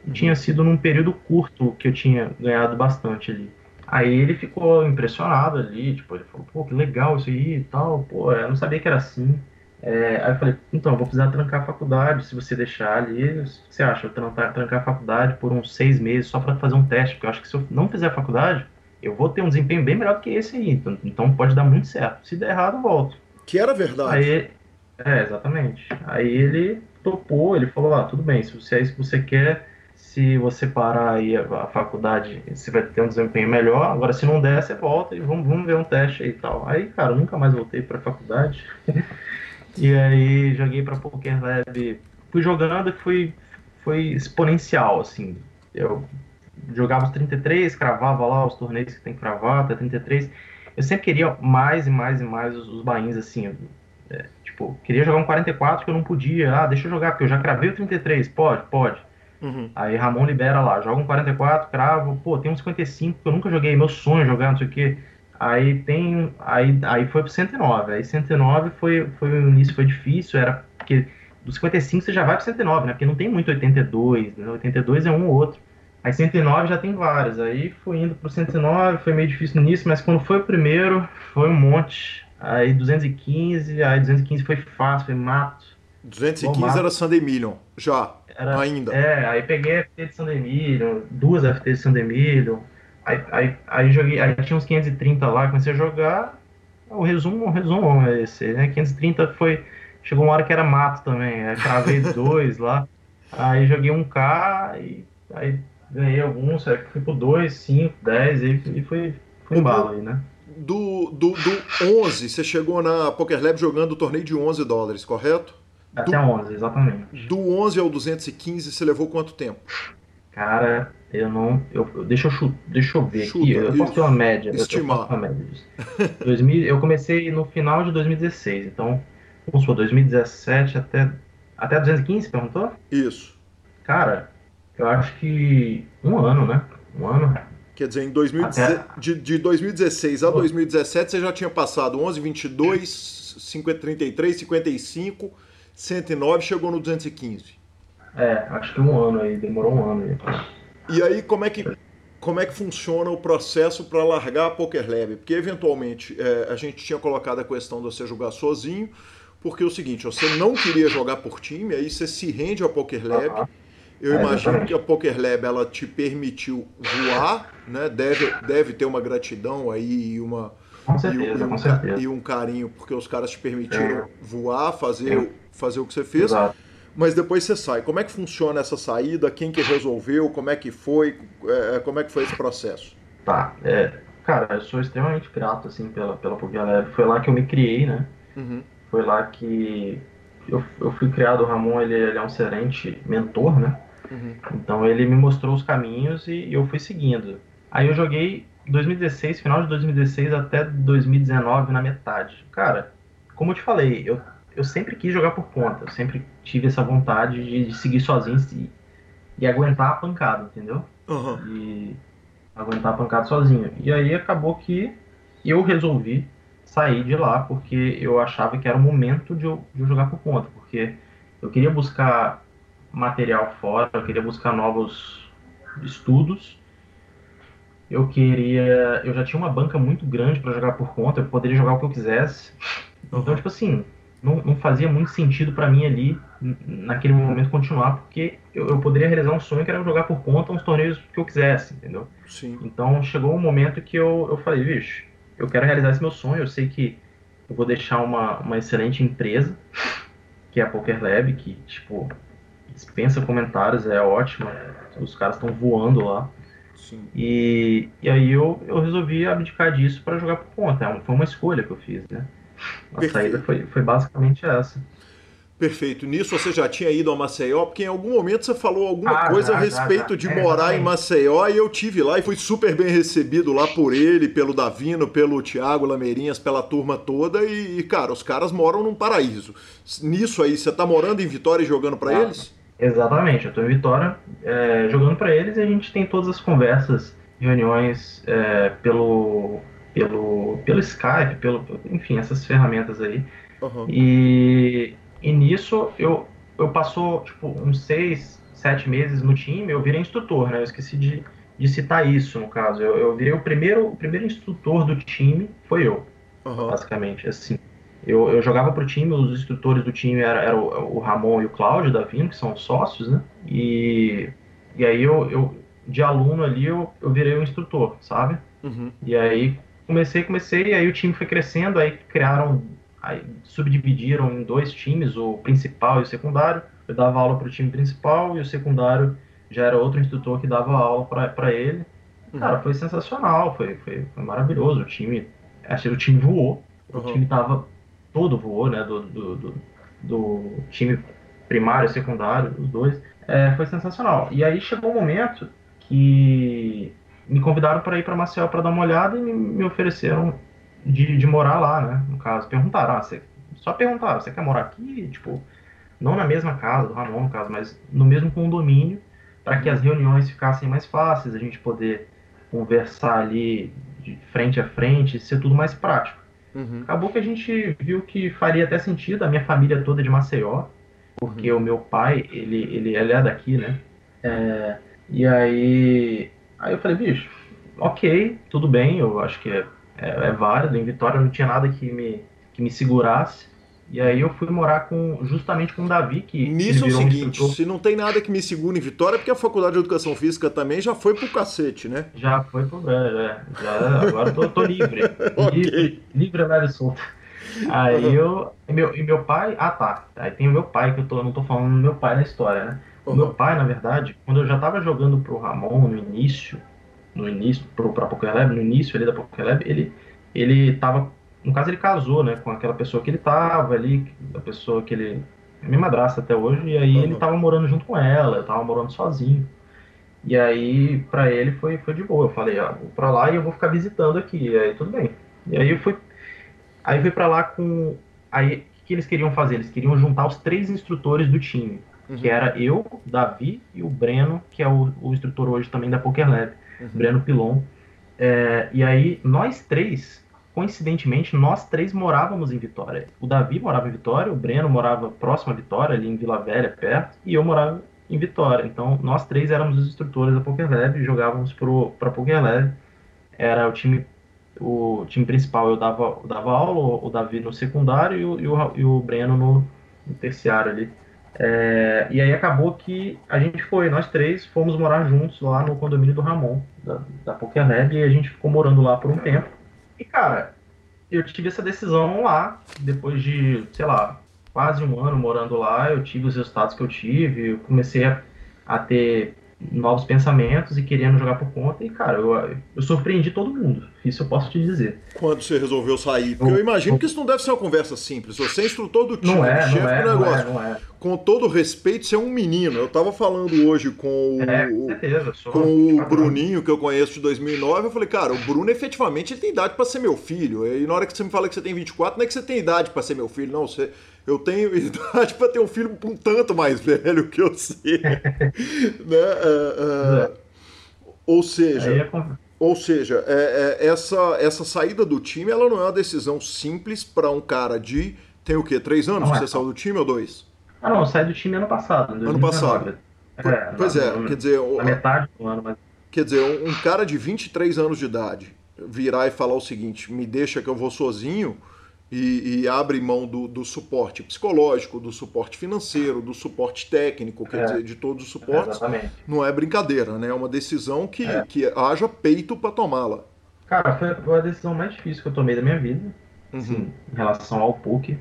E tinha sido num período curto que eu tinha ganhado bastante ali. Aí ele ficou impressionado ali, tipo, ele falou, pô, que legal isso aí e tal, pô, eu não sabia que era assim. É, aí eu falei, então, eu vou precisar trancar a faculdade, se você deixar ali, o que você acha? Eu trancar, trancar a faculdade por uns seis meses só para fazer um teste, porque eu acho que se eu não fizer a faculdade, eu vou ter um desempenho bem melhor do que esse aí, então, então pode dar muito certo. Se der errado, eu volto. Que era verdade. Aí, é, exatamente. Aí ele topou, ele falou, ah, tudo bem, se você é isso que você quer, se você parar aí a, a, faculdade, você vai ter um desempenho melhor. Agora, se não der, você volta e vamos, vamos ver um teste aí e tal. Aí, cara, eu nunca mais voltei para a faculdade. e aí, joguei para Poker Lab. Fui jogando que foi, foi exponencial, assim. Eu jogava os 33, cravava lá os torneios que tem que cravar, até 33. Eu sempre queria mais e mais e mais os, os bains, assim. É, tipo, queria jogar um 44 que eu não podia. Ah, deixa eu jogar, porque eu já cravei o 33. Pode, pode. Uhum. Aí Ramon libera lá, joga um 44, cravo, pô, tem um 55 que eu nunca joguei, meu sonho é jogar, não sei o que. Aí tem. Aí, aí foi pro 109. Aí 109 foi, foi o início, foi difícil, era porque do 55 você já vai pro 109, né? Porque não tem muito 82, né? 82 é um ou outro. Aí 109 já tem vários. Aí foi indo pro 109, foi meio difícil no início, mas quando foi o primeiro, foi um monte. Aí 215, aí 215 foi fácil, foi mato. 215 era Sunday Million, já. Era, ainda. É, aí peguei FT de San Emílio, duas FT de San Emílio, aí, aí, aí joguei, aí tinha uns 530 lá, comecei a jogar, o resumo, o resumo é esse, né, 530 foi, chegou uma hora que era mato também, aí cravei dois lá, aí joguei um K, e aí ganhei alguns, aí fui pro 2, 5, 10, e, e foi, foi embalo aí, né. Do, do, do 11, você chegou na Poker Lab jogando o torneio de 11 dólares, correto? Até do, 11, exatamente. Do 11 ao 215, você levou quanto tempo? Cara, eu não. Eu, deixa, eu, deixa eu ver Chuta, aqui. Eu posso ter uma média. Estimar. Eu, uma média 2000, eu comecei no final de 2016, então, vamos supor, 2017 até. Até 215, perguntou? Isso. Cara, eu acho que um ano, né? Um ano. Quer dizer, em 2016, até... de, de 2016 a 2017 você já tinha passado 11, 22, 50, 33, 55 109 chegou no 215. É, acho que um ano aí, demorou um ano aí. E aí, como é que, como é que funciona o processo para largar a Poker Lab? Porque, eventualmente, é, a gente tinha colocado a questão de você jogar sozinho, porque é o seguinte, você não queria jogar por time, aí você se rende ao Poker Lab. Eu é, imagino exatamente. que a Poker Lab ela te permitiu voar, né? Deve, deve ter uma gratidão aí e uma com certeza, e, um, com certeza. e um carinho porque os caras te permitiram é. voar, fazer fazer o que você fez. Exato. Mas depois você sai. Como é que funciona essa saída? Quem que resolveu? Como é que foi? É, como é que foi esse processo? Tá. É, cara, eu sou extremamente grato assim pela pela Leve. Foi lá que eu me criei, né? Uhum. Foi lá que eu, eu fui criado. O Ramon ele, ele é um excelente mentor, né? Uhum. Então ele me mostrou os caminhos e eu fui seguindo. Aí eu joguei 2016, final de 2016 até 2019 na metade. Cara, como eu te falei, eu eu sempre quis jogar por conta, eu sempre tive essa vontade de, de seguir sozinho e, e, aguentar a pancada, entendeu? Uhum. E aguentar a pancada sozinho. E aí acabou que eu resolvi sair de lá porque eu achava que era o momento de eu, de eu jogar por conta, porque eu queria buscar material fora, eu queria buscar novos estudos. Eu queria, eu já tinha uma banca muito grande para jogar por conta, eu poderia jogar o que eu quisesse. Então, tipo assim, não, não fazia muito sentido para mim ali, naquele momento, continuar, porque eu, eu, poderia realizar um sonho que era jogar por conta uns torneios que eu quisesse, entendeu? Sim. Então chegou um momento que eu, eu falei, bicho, eu quero realizar esse meu sonho, eu sei que eu vou deixar uma, uma excelente empresa, que é a Poker Lab, que, tipo, dispensa comentários, é ótima, os caras estão voando lá. Sim. E, e aí eu, eu resolvi abdicar disso para jogar por conta. É foi uma escolha que eu fiz, né? A Perfeito. saída foi, foi basicamente essa. Perfeito. Nisso você já tinha ido a Maceió, porque em algum momento você falou alguma Ah, coisa já, a respeito já, já. de É, morar em. Maceió e eu tive lá e fui super bem recebido lá por ele, pelo Davino, pelo Thiago Lameirinhas, pela turma toda e, cara, os caras moram num paraíso. Nisso aí, você tá morando em Vitória e jogando pra Ah. eles? Exatamente, eu tô em Vitória é, jogando pra eles e a gente tem todas as conversas, reuniões é, pelo, pelo, pelo Skype, pelo, enfim, essas ferramentas aí. Aham. E, e nisso eu, eu passou tipo, uns seis, sete meses no time, eu virei instrutor, né? Eu esqueci de, de citar isso no caso. Eu, eu virei o primeiro, o primeiro instrutor do time, foi eu, Aham. basicamente. Assim, eu, eu jogava pro time, os instrutores do time eram era o, o Ramon e o Cláudio Davino, que são sócios, né? E, e aí eu, eu, de aluno ali, eu, eu virei o instrutor, sabe? Uhum. E aí comecei, comecei, e aí o time foi crescendo, aí criaram, aí subdividiram em dois times, o principal e o secundário. Eu dava aula para o time principal e o secundário já era outro instrutor que dava aula para ele. Uhum. Cara, foi sensacional, foi, foi, foi maravilhoso. O time, achei que o time voou, o Uhum. time tava todo voou, né? Do, do, do, do time primário e secundário, os dois. É, foi sensacional. E aí chegou um momento que me convidaram para ir para Maceió para dar uma olhada e me, me ofereceram de, de morar lá, né? No caso, perguntaram, ah, você, só perguntaram, você quer morar aqui? Tipo, não na mesma casa do Ramon, no caso, mas no mesmo condomínio, para que as reuniões ficassem mais fáceis, a gente poder conversar ali de frente a frente, ser tudo mais prático. Uhum. Acabou que a gente viu que faria até sentido, a minha família toda é de Maceió, porque o meu pai, ele, ele, ele é daqui, né? É, e aí, aí eu falei, bicho, ok, tudo bem, eu acho que é, é, é válido, em Vitória não tinha nada que me, que me segurasse. E aí eu fui morar com, justamente com o Davi, que Nisso é o um seguinte, instrutor. se não tem nada que me segure em Vitória, é porque a Faculdade de Educação Física também já foi pro cacete, né? Já foi pro. É, é, já, agora eu tô, tô livre. Ok. Livre, livre, leve solto. Aí eu. E meu, e meu pai. Ah tá. Aí tem o meu pai, que eu tô, não tô falando do meu pai na história, né? O meu pai, na verdade, quando eu já tava jogando pro Ramon no início, no início, pro, pra Poker Lab, no início ali da Poker Lab, ele, ele tava. No caso, ele casou, né? Com aquela pessoa que ele tava ali, a pessoa que ele. É minha madrasta até hoje, e aí ele Uhum. tava morando junto com ela, eu tava morando sozinho. E aí, pra ele foi, foi de boa. Eu falei, ó, vou pra lá e eu vou ficar visitando aqui. E aí, tudo bem. E aí eu fui. Aí fui pra lá com. Aí, o que eles queriam fazer? Eles queriam juntar os três instrutores do time. Que era eu, Davi e o Breno, que é o, o instrutor hoje também da Poker Lab, Breno Pilon. É, e aí, nós três, coincidentemente, nós três morávamos em Vitória. O Davi morava em Vitória, o Breno morava próximo a Vitória, ali em Vila Velha, perto, e eu morava em Vitória. Então, nós três éramos os instrutores da Poker Lab, jogávamos para Poker Lab. Era o time, o time principal, eu dava, eu dava aula, o Davi no secundário e o, e o, e o Breno no, no terciário ali. É, e aí acabou que a gente foi, nós três fomos morar juntos lá no condomínio do Ramon, da, da Poker Lab, e a gente ficou morando lá por um tempo. E cara, eu tive essa decisão lá, depois de, sei lá, quase um ano morando lá, eu tive os resultados que eu tive, eu comecei a, a ter novos pensamentos e querendo jogar por conta, e cara, eu, eu surpreendi todo mundo, isso eu posso te dizer. Quando você resolveu sair? Porque eu imagino que isso não deve ser uma conversa simples. Você é instrutor do time, Não é, chefe não é, do não é, negócio. não é. Com todo respeito, você é um menino. Eu tava falando hoje com o, É, com certeza, eu com o 24 anos. Bruninho, que eu conheço de 2009, eu falei, cara, o Bruno efetivamente ele tem idade pra ser meu filho. E na hora que você me fala que você tem 24, não é que você tem idade pra ser meu filho, não. Você, eu tenho idade pra ter um filho um tanto mais velho que eu sei. né? É, é, ou seja, é ou seja, é- é- essa, essa saída do time, ela não é uma decisão simples pra um cara de. Tem o quê? Três anos que você saiu do time ou dois? Ah, não, eu saí do time ano passado, Ano 2019. passado. É, pois na- é, na- quer dizer, Na metade do ano, mas Quer dizer, um, um cara de 23 anos de idade virar e falar o seguinte: me deixa que eu vou sozinho e, e abre mão do, do suporte psicológico, do suporte financeiro, do suporte técnico, quer É. dizer, de todos os suportes, exatamente. não é brincadeira, né? É uma decisão que, É. que haja peito para tomá-la. Cara, foi foi a decisão mais difícil que eu tomei da minha vida, Uhum. assim, em relação ao poker.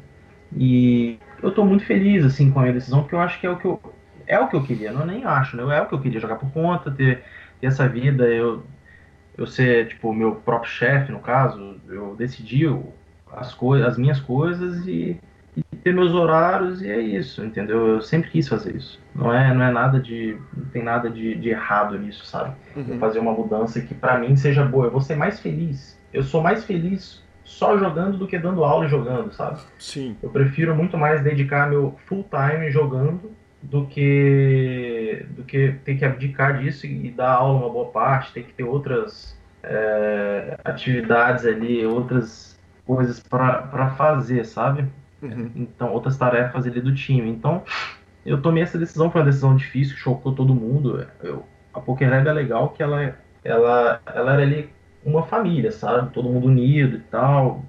E eu tô muito feliz, assim, com a minha decisão, porque eu acho que é o que eu, é o que eu queria, não nem acho, né? É o que eu queria, jogar por conta, ter, ter essa vida, eu, eu ser, tipo, o meu próprio chefe, no caso, eu decidi as, coisas, as minhas coisas e, e ter meus horários e é isso, entendeu? Eu sempre quis fazer isso. Não é, não é nada de. Não tem nada de, de errado nisso, sabe? Uhum. fazer uma mudança que para mim seja boa. Eu vou ser mais feliz. Eu sou mais feliz só jogando do que dando aula e jogando, sabe? Sim. Eu prefiro muito mais dedicar meu full time jogando do que do que ter que abdicar disso e dar aula uma boa parte, tem que ter outras é, atividades ali, outras coisas para fazer, sabe? Uhum. Então, outras tarefas ali do time. Então, eu tomei essa decisão, foi uma decisão difícil, chocou todo mundo. Eu, a PokerLab é legal que ela, ela, ela era ali uma família, sabe? Todo mundo unido e tal.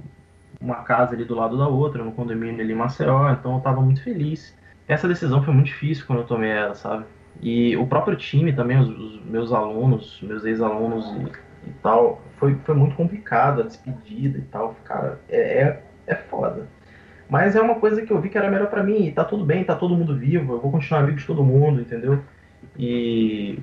Uma casa ali do lado da outra, no condomínio ali em Maceió, então eu tava muito feliz. Essa decisão foi muito difícil quando eu tomei ela, sabe? E o próprio time também, os, os meus alunos, meus ex-alunos e, tal, foi, foi muito complicado a despedida e tal. Cara, é, é, é foda. Mas é uma coisa que eu vi que era melhor para mim. E tá tudo bem, tá todo mundo vivo. Eu vou continuar amigo de todo mundo, entendeu? E,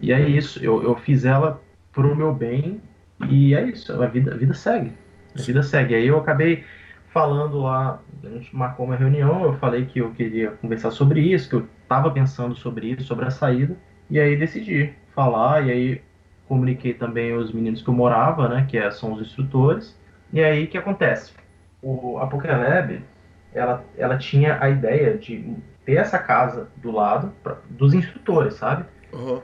e é isso. Eu, eu fiz ela pro meu bem. E é isso. A vida, a vida segue. A vida segue. Aí eu acabei falando lá. A gente marcou uma reunião. Eu falei que eu queria conversar sobre isso. Que eu tava pensando sobre isso, sobre a saída. E aí decidi falar. E aí comuniquei também os meninos que eu morava, né? Que é, são os instrutores. E aí o que acontece? o, a PokerLab, ela, ela tinha a ideia de ter essa casa do lado pra, dos instrutores, sabe? Uhum.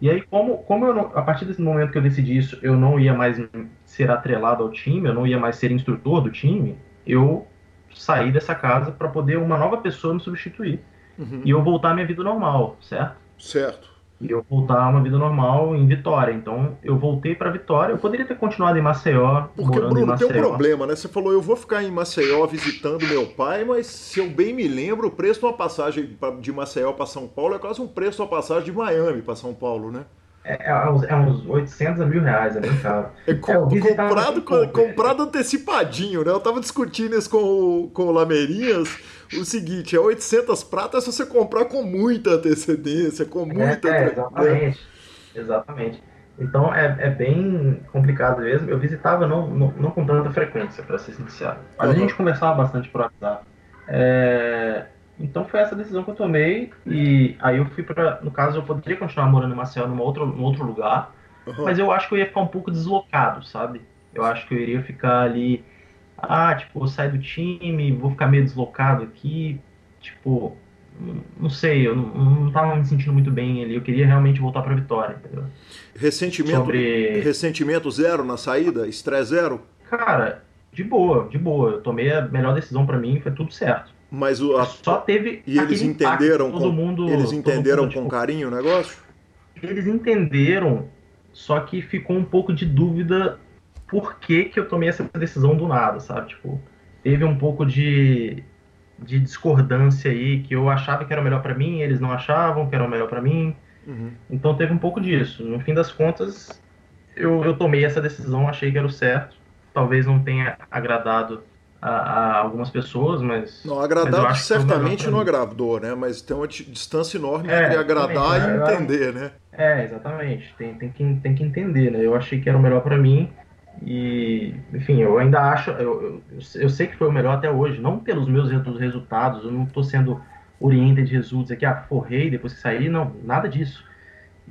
E aí, como, como eu não, a partir desse momento que eu decidi isso, eu não ia mais ser atrelado ao time, eu não ia mais ser instrutor do time, eu saí dessa casa para poder uma nova pessoa me substituir. Uhum. E eu voltar à minha vida normal, certo? Certo e eu voltar a uma vida normal em Vitória. Então eu voltei para Vitória. Eu poderia ter continuado em Maceió. Porque, Bruno, Maceió. tem um problema, né? Você falou, eu vou ficar em Maceió visitando meu pai, mas se eu bem me lembro, o preço de uma passagem de Maceió para São Paulo é quase um preço de uma passagem de Miami para São Paulo, né? É, é, uns, é uns 800 a mil reais, é bem caro. É, com, é comprado, com, comprado antecipadinho, né? Eu tava discutindo isso com o, com o Lameirinhas o seguinte, é 800 pratas se você comprar com muita antecedência, com é, muita... É, exatamente, exatamente. Então é, é bem complicado mesmo. Eu visitava não, não, não com tanta frequência, para ser sincero. Mas uhum. a gente conversava bastante por WhatsApp. É, então foi essa decisão que eu tomei e aí eu fui para, no caso eu poderia continuar morando em Maceió num outro, num outro lugar, uhum. mas eu acho que eu ia ficar um pouco deslocado, sabe? Eu acho que eu iria ficar ali ah, tipo, vou sair do time, vou ficar meio deslocado aqui, tipo, não sei, eu não, não tava me sentindo muito bem ali, eu queria realmente voltar pra Vitória, entendeu? Ressentimento, Sobre... ressentimento zero na saída? Estresse zero? Cara, de boa, de boa, eu tomei a melhor decisão para mim, foi tudo certo. Mas o, a... só teve e eles entenderam com, mundo, eles entenderam mundo, com tipo, carinho o negócio? Eles entenderam, só que ficou um pouco de dúvida por que, que eu tomei essa decisão do nada, sabe? Tipo, teve um pouco de, de discordância aí, que eu achava que era o melhor para mim, eles não achavam que era o melhor para mim. Uhum. Então teve um pouco disso. No fim das contas, eu, eu tomei essa decisão, achei que era o certo. Talvez não tenha agradado a, a algumas pessoas, mas. Não, agradar certamente não agradou, né? Mas tem uma distância enorme é, entre agradar e entender, né? É, exatamente. Tem, tem, que, tem que entender, né? Eu achei que era o melhor para mim. E, enfim, eu ainda acho, eu, eu, eu, sei que foi o melhor até hoje, não pelos meus resultados, eu não estou sendo oriented results aqui, ah, forrei depois que saí, não, nada disso.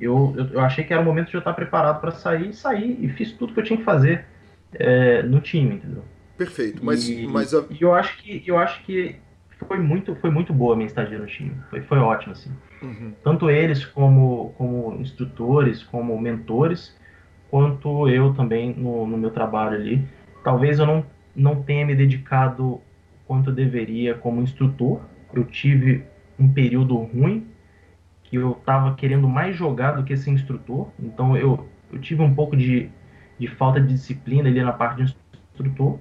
Eu, eu, eu, achei que era o momento de eu estar preparado para sair, saí e fiz tudo que eu tinha que fazer é, no time, entendeu? Perfeito, mas, e, mas a... e eu acho que eu acho que foi muito foi muito boa a minha estadia no time, foi, foi ótimo assim. Uhum. Tanto eles como como instrutores, como mentores, quanto eu também no, no meu trabalho ali. Talvez eu não, não tenha me dedicado quanto eu deveria como instrutor. Eu tive um período ruim que eu estava querendo mais jogar do que ser instrutor. Então eu, eu tive um pouco de, de falta de disciplina ali na parte de instrutor.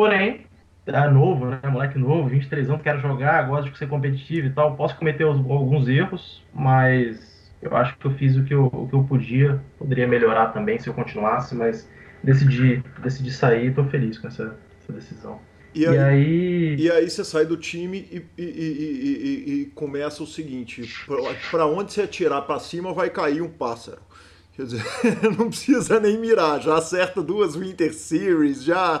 Porém, é novo, né? Moleque novo, 23 anos, quero jogar, gosto de ser competitivo e tal. Posso cometer alguns erros, mas eu acho que eu fiz o que eu, o que eu podia, poderia melhorar também se eu continuasse, mas decidi, decidi sair e estou feliz com essa, essa decisão. E aí, e aí, e aí, você sai do time e, e, e, e começa o seguinte: para onde você atirar para cima vai cair um pássaro. Quer dizer, não precisa nem mirar, já acerta duas Winter Series, já,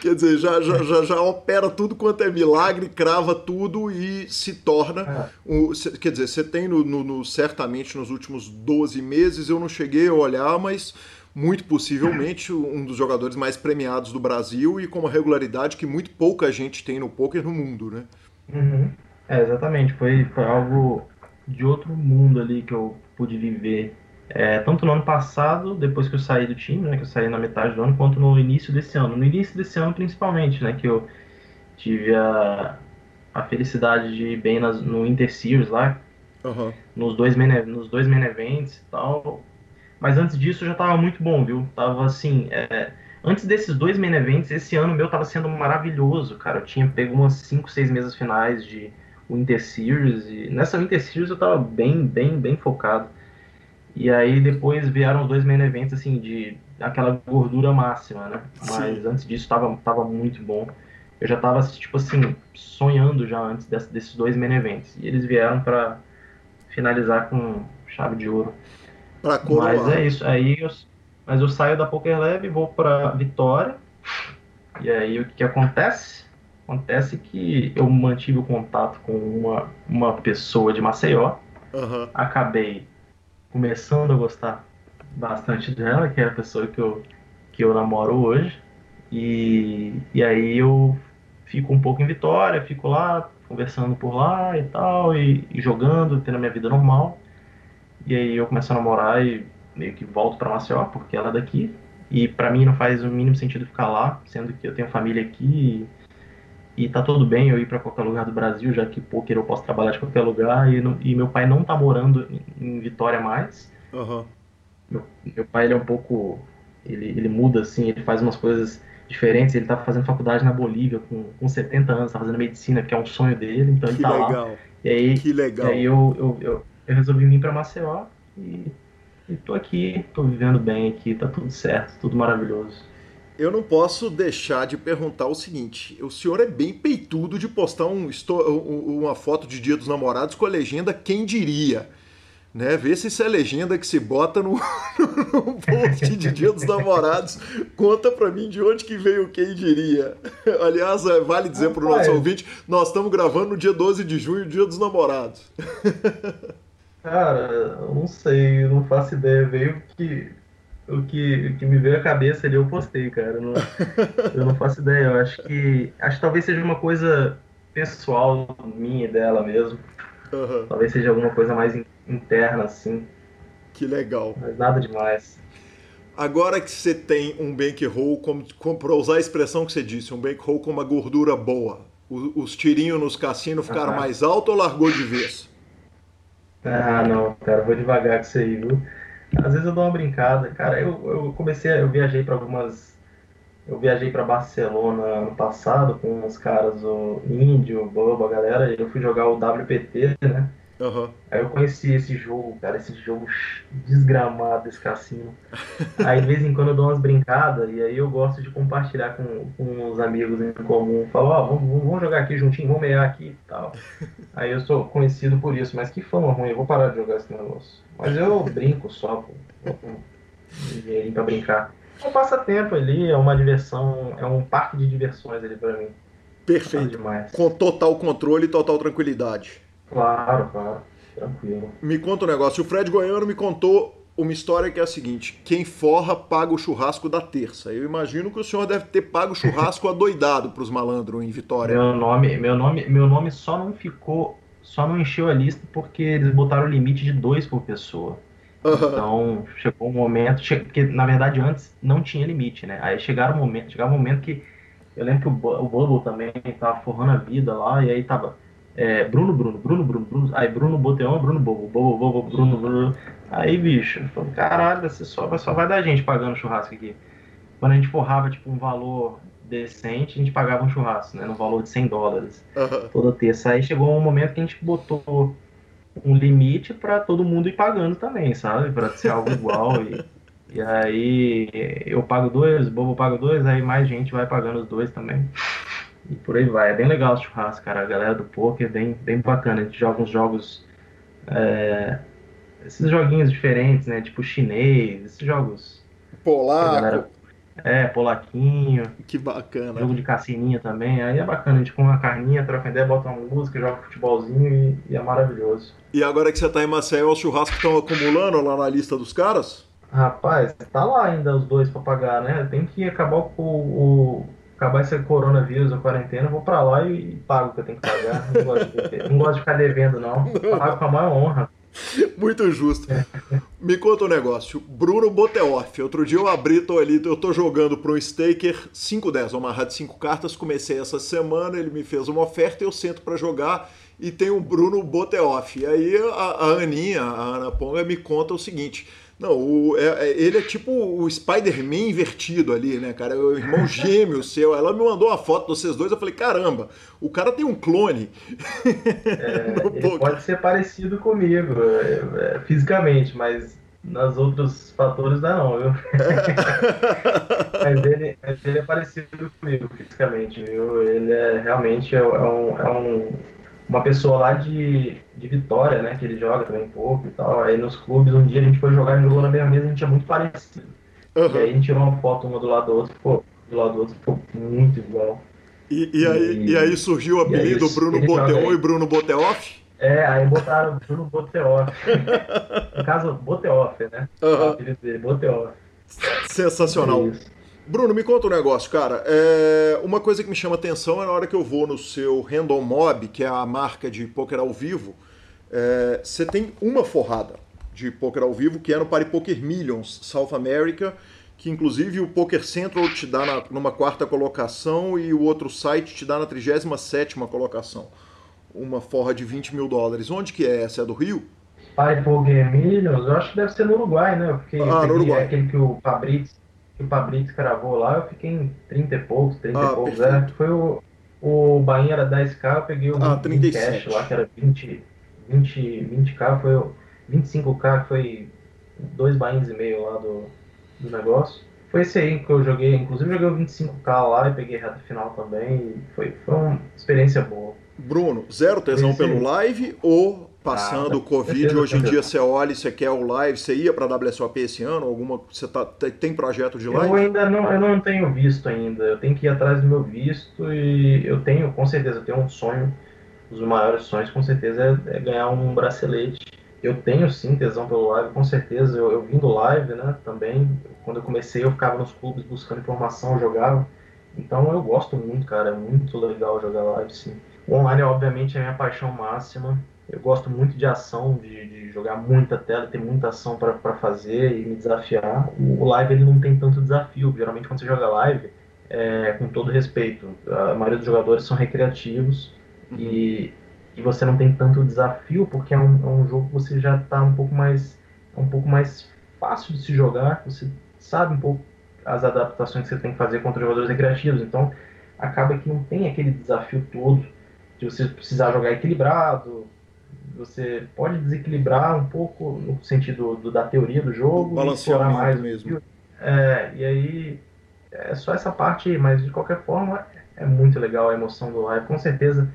quer dizer, já, já, já, já opera tudo quanto é milagre, crava tudo e se torna. É. Um, quer dizer, você tem no, no, no, certamente nos últimos 12 meses, eu não cheguei a olhar, mas muito possivelmente um dos jogadores mais premiados do Brasil e com uma regularidade que muito pouca gente tem no poker no mundo, né? Uhum. É, exatamente, foi, foi algo de outro mundo ali que eu pude viver é, tanto no ano passado, depois que eu saí do time, né, que eu saí na metade do ano, quanto no início desse ano. No início desse ano, principalmente, né, que eu tive a, a felicidade de ir bem nas, no Inter Series lá, uhum. nos, dois main, nos dois main events e tal. Mas antes disso já tava muito bom, viu? Tava assim, é, antes desses dois main events, esse ano meu tava sendo maravilhoso, cara. Eu tinha pego umas 5, 6 mesas finais de Winter Series e nessa Winter Series eu tava bem, bem, bem focado. E aí depois vieram os dois main events, assim, de aquela gordura máxima, né? Mas Sim. antes disso tava, tava muito bom. Eu já tava, tipo assim, sonhando já antes desse, desses dois main events. E eles vieram para finalizar com chave de ouro. Pra coroar. Mas é isso. Aí eu, mas eu saio da Poker Lab e vou pra Vitória. E aí o que, que acontece? Acontece que eu mantive o contato com uma, uma pessoa de Maceió. Uhum. Acabei começando a gostar bastante dela, que é a pessoa que eu, que eu namoro hoje. E, e aí eu fico um pouco em Vitória, fico lá conversando por lá e tal, e, e jogando, tendo a minha vida normal. E aí eu começo a namorar e meio que volto para Maceió, porque ela é daqui. E para mim não faz o mínimo sentido ficar lá, sendo que eu tenho família aqui e, tá tudo bem eu ir para qualquer lugar do Brasil, já que poker eu posso trabalhar de qualquer lugar. E, e meu pai não tá morando em, Vitória mais. Uhum. Meu, meu, pai ele é um pouco. Ele, ele muda assim, ele faz umas coisas diferentes. Ele tá fazendo faculdade na Bolívia com, com 70 anos, tá fazendo medicina, que é um sonho dele, então ele que tá legal. lá. E aí, que legal. E aí eu, eu, eu, eu resolvi vir para Maceió e, e tô aqui, tô vivendo bem aqui, tá tudo certo, tudo maravilhoso. Eu não posso deixar de perguntar o seguinte: o senhor é bem peitudo de postar um, uma foto de Dia dos Namorados com a legenda Quem diria? Né? Vê se isso é legenda que se bota no, no post de Dia dos Namorados. Conta pra mim de onde que veio quem diria. Aliás, é, vale dizer pro nosso ouvinte, nós estamos gravando no dia 12 de junho, Dia dos Namorados. Cara, eu não sei, não faço ideia. Veio que o que, o que me veio à cabeça ali eu postei, cara. Eu não, eu não faço ideia. Eu acho que. Acho que talvez seja uma coisa pessoal minha e dela mesmo. Uhum. Talvez seja alguma coisa mais interna, assim. Que legal. Mas nada demais. Agora que você tem um bankroll, como, como, para usar a expressão que você disse, um bankroll com uma gordura boa, os, os tirinhos nos cassinos ficaram uhum. mais alto ou largou de vez? Ah, não, cara, vou devagar com isso aí, viu? Às vezes eu dou uma brincada. Cara, eu, eu comecei, eu viajei para algumas. Eu viajei para Barcelona ano passado com uns caras, o Índio, Boba, a galera, e eu fui jogar o WPT, né? Uhum. Aí eu conheci esse jogo, cara, esse jogo desgramado, esse cassino. Aí de vez em quando eu dou umas brincadas e aí eu gosto de compartilhar com, com os amigos em comum. Falo, ó, oh, vamos, vamos, jogar aqui juntinho, vamos meia aqui e tal. Aí eu sou conhecido por isso, mas que fama ruim, eu vou parar de jogar esse negócio. Mas eu brinco só, pô, com dinheirinho pra brincar. É um passatempo ali, é uma diversão, é um parque de diversões ali pra mim. Perfeito. Com total controle e total tranquilidade. Claro, claro. Tranquilo. Me conta um negócio. O Fred Goiano me contou uma história que é a seguinte: quem forra paga o churrasco da terça. Eu imagino que o senhor deve ter pago o churrasco adoidado para os malandros em Vitória. Meu nome, meu nome, meu nome só não ficou, só não encheu a lista porque eles botaram o limite de dois por pessoa. Uhum. Então chegou um momento, porque na verdade antes não tinha limite, né? Aí chegaram um momento, chegava um momento que eu lembro que o, o Bubble também tava forrando a vida lá e aí tava é, Bruno, Bruno, Bruno, Bruno, Bruno. Aí Bruno Boteon, Bruno Bobo, Bobo, Bobo, Bruno, Bruno. Aí, bicho, falando, caralho, você só, só vai dar gente pagando churrasco aqui. Quando a gente forrava, tipo, um valor decente, a gente pagava um churrasco, né? No valor de 100 dólares uhum. toda terça. Aí chegou um momento que a gente botou um limite para todo mundo ir pagando também, sabe? Para ser algo igual. e, e aí eu pago dois, o Bobo paga dois, aí mais gente vai pagando os dois também. E por aí vai. É bem legal o churrasco, cara. A galera do poker é bem, bem bacana. A gente joga uns jogos é, esses joguinhos diferentes, né? Tipo chinês, esses jogos. Polaco. Galera... É, polaquinho. Que bacana. Jogo de cassininha também. Aí é bacana, a gente com uma carninha, troca ideia, bota uma música, joga futebolzinho e, e é maravilhoso. E agora que você tá em Maceió, os churrascos estão acumulando lá na lista dos caras? Rapaz, tá lá ainda os dois pra pagar, né? Tem que acabar com o, acabar esse coronavírus, a quarentena, eu vou pra lá e, e pago o que eu tenho que pagar. Não gosto de, não gosto de ficar devendo, não. não. Pago com a maior honra. Muito justo. Me conta um negócio. Bruno Boteoff. Outro dia eu abri, tô ali, eu tô jogando para um staker 5-10, uma amarrar de 5 cartas. Comecei essa semana, ele me fez uma oferta, eu sento para jogar e tem o Bruno Boteoff. E aí a, a Aninha, a Ana Ponga, me conta o seguinte. Não, o, é, é, ele é tipo o Spider-Man invertido ali, né, cara? É o irmão gêmeo seu. Ela me mandou uma foto de vocês dois, eu falei, caramba, o cara tem um clone. É, ele pode ser parecido comigo, é, fisicamente, mas nos outros fatores dá não, viu? mas, ele, ele é parecido comigo fisicamente, viu? Ele é realmente é um, é um uma pessoa lá de, de Vitória, né, que ele joga também pouco e tal. Aí nos clubes, um dia a gente foi jogar e jogou na mesma mesa, a gente é muito parecido. Uhum. E aí a gente tirou uma foto uma do lado do outro, ficou do lado do outro, ficou muito igual. E, e, aí, e, e aí surgiu o apelido Bruno Boteon e Bruno Boteoff? É, aí botaram Bruno Boteoff. no caso, Boteoff, né? Uhum. O apelido dele, Boteoff. Sensacional. É Bruno, me conta um negócio, cara. É... Uma coisa que me chama atenção é na hora que eu vou no seu Random Mob, que é a marca de poker ao vivo, é... você tem uma forrada de poker ao vivo, que é no Party Poker Millions, South America, que inclusive o Poker Central te dá na, numa quarta colocação e o outro site te dá na 37 colocação. Uma forra de 20 mil dólares. Onde que é essa? É do Rio? Party Poker Millions, eu acho que deve ser no Uruguai, né? Porque ah, no Uruguai. É aquele que o Fabrício que o Fabrício cravou lá, eu fiquei em 30 e poucos, 30 ah, e poucos. É, foi o, o Bahia era 10k, eu peguei o ah, 37. cash lá, que era 20, 20, 20k, foi o 25k, que foi dois bainhos e meio lá do, do negócio. Foi esse aí que eu joguei, inclusive joguei o 25k lá e peguei reta final também. Foi, foi uma experiência boa. Bruno, zero tesão pelo live ou passando ah, o Covid, hoje em dia você olha e você quer o live, você ia para a WSOP esse ano? Alguma, você tá, tem projeto de live? Eu ainda não, eu não tenho visto ainda, eu tenho que ir atrás do meu visto e eu tenho, com certeza, eu tenho um sonho, um dos maiores sonhos com certeza é, é ganhar um bracelete. Eu tenho sim tesão pelo live, com certeza, eu, eu vim do live, né, também, quando eu comecei eu ficava nos clubes buscando informação, jogava, então eu gosto muito, cara, é muito legal jogar live, sim. O online, obviamente, é a minha paixão máxima, eu gosto muito de ação, de, de jogar muita tela, ter muita ação para fazer e me desafiar. O, live ele não tem tanto desafio. Geralmente quando você joga live, é, com todo respeito, a maioria dos jogadores são recreativos uhum. e, e você não tem tanto desafio porque é um, é um jogo que você já está um pouco mais é um pouco mais fácil de se jogar. Você sabe um pouco as adaptações que você tem que fazer contra jogadores recreativos. Então acaba que não tem aquele desafio todo de você precisar jogar equilibrado, você pode desequilibrar um pouco no sentido do, da teoria do jogo, balancear mais mesmo. É, e aí é só essa parte aí, mas de qualquer forma é muito legal a emoção do live. Com certeza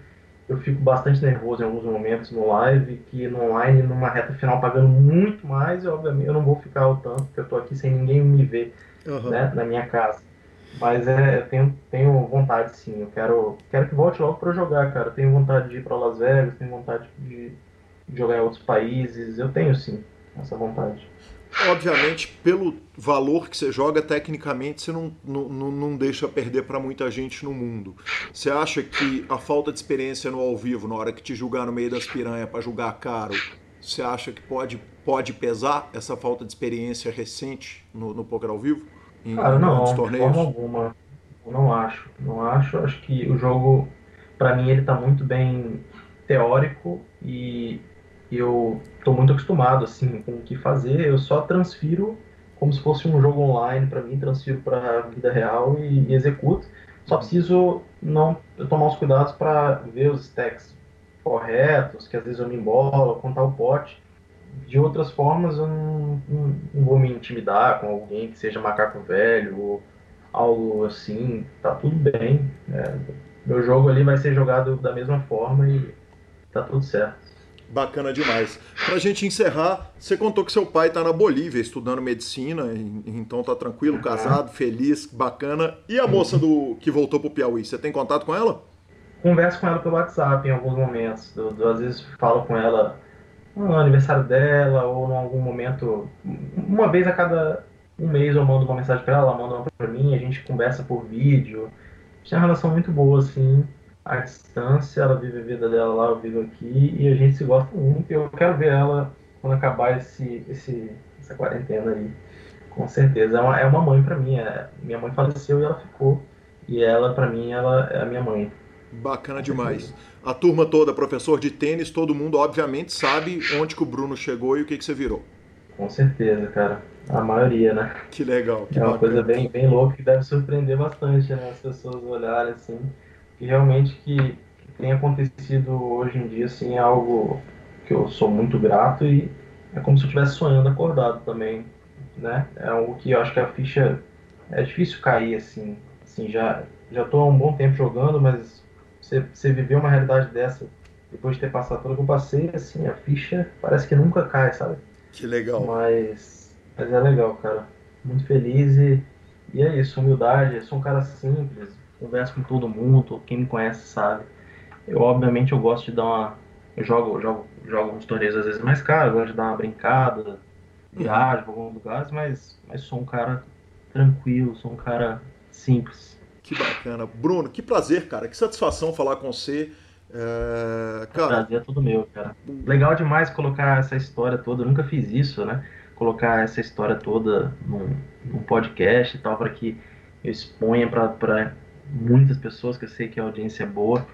eu fico bastante nervoso em alguns momentos no live, que no online, numa reta final, pagando muito mais, e obviamente eu não vou ficar o tanto, porque eu tô aqui sem ninguém me ver uhum. né, na minha casa. Mas é, eu tenho, tenho vontade sim, eu quero, quero que volte logo para jogar, cara. Eu tenho vontade de ir para Las Vegas, tenho vontade de jogar em outros países. Eu tenho sim essa vontade. Obviamente, pelo valor que você joga, tecnicamente você não, não, não deixa perder para muita gente no mundo. Você acha que a falta de experiência no ao vivo, na hora que te julgar no meio das piranhas para julgar caro, você acha que pode, pode pesar essa falta de experiência recente no, no poker ao vivo? Em, Cara, não, de forma alguma. Eu não acho. Não acho. Acho que o jogo, para mim, ele tá muito bem teórico e eu estou muito acostumado assim com o que fazer, eu só transfiro como se fosse um jogo online para mim, transfiro para a vida real e, e, executo. Só preciso não tomar os cuidados para ver os stacks corretos, que às vezes eu me embolo, contar o pote. De outras formas, eu não, não, não, vou me intimidar com alguém que seja macaco velho ou algo assim. Tá tudo bem. É, meu jogo ali vai ser jogado da mesma forma e tá tudo certo. Bacana demais. Pra gente encerrar, você contou que seu pai tá na Bolívia estudando medicina, então tá tranquilo, casado, feliz, bacana. E a moça do que voltou pro Piauí, você tem contato com ela? Converso com ela pelo WhatsApp em alguns momentos. Eu, eu, às vezes falo com ela no aniversário dela ou em algum momento, uma vez a cada um mês eu mando uma mensagem para ela, ela manda uma para mim, a gente conversa por vídeo. A gente tem uma relação muito boa, assim, à distância, ela vive a vida dela lá, eu vivo aqui, e a gente se gosta muito. Eu quero ver ela quando acabar esse, esse, essa quarentena aí, com certeza. É uma, é uma mãe para mim, é, minha mãe faleceu e ela ficou, e ela, para mim, ela é a minha mãe. Bacana demais. A turma toda, professor de tênis, todo mundo obviamente sabe onde que o Bruno chegou e o que, que você virou. Com certeza, cara. A maioria, né? Que legal. Que é uma bacana. coisa bem, bem louca que deve surpreender bastante, né? As pessoas olharem assim. E realmente que, que tem acontecido hoje em dia, assim, é algo que eu sou muito grato e é como se eu estivesse sonhando acordado também, né? É algo que eu acho que a ficha é difícil cair, assim. Assim, já, já tô há um bom tempo jogando, mas você, você viver uma realidade dessa, depois de ter passado tudo que eu passei, assim, a ficha parece que nunca cai, sabe? Que legal. Mas, mas é legal, cara. Muito feliz e, e é isso, humildade. Eu sou um cara simples, converso com todo mundo, quem me conhece sabe. Eu, obviamente, eu gosto de dar uma. Eu jogo, jogo, jogo uns torneios às vezes mais caros, gosto de dar uma brincada, viajo para alguns lugares, mas, mas sou um cara tranquilo, sou um cara simples. Que bacana. Bruno, que prazer, cara. Que satisfação falar com você. É, cara... Prazer é tudo meu, cara. Legal demais colocar essa história toda. Eu nunca fiz isso, né? Colocar essa história toda num, num podcast e tal, para que eu exponha para muitas pessoas, que eu sei que a audiência é boa.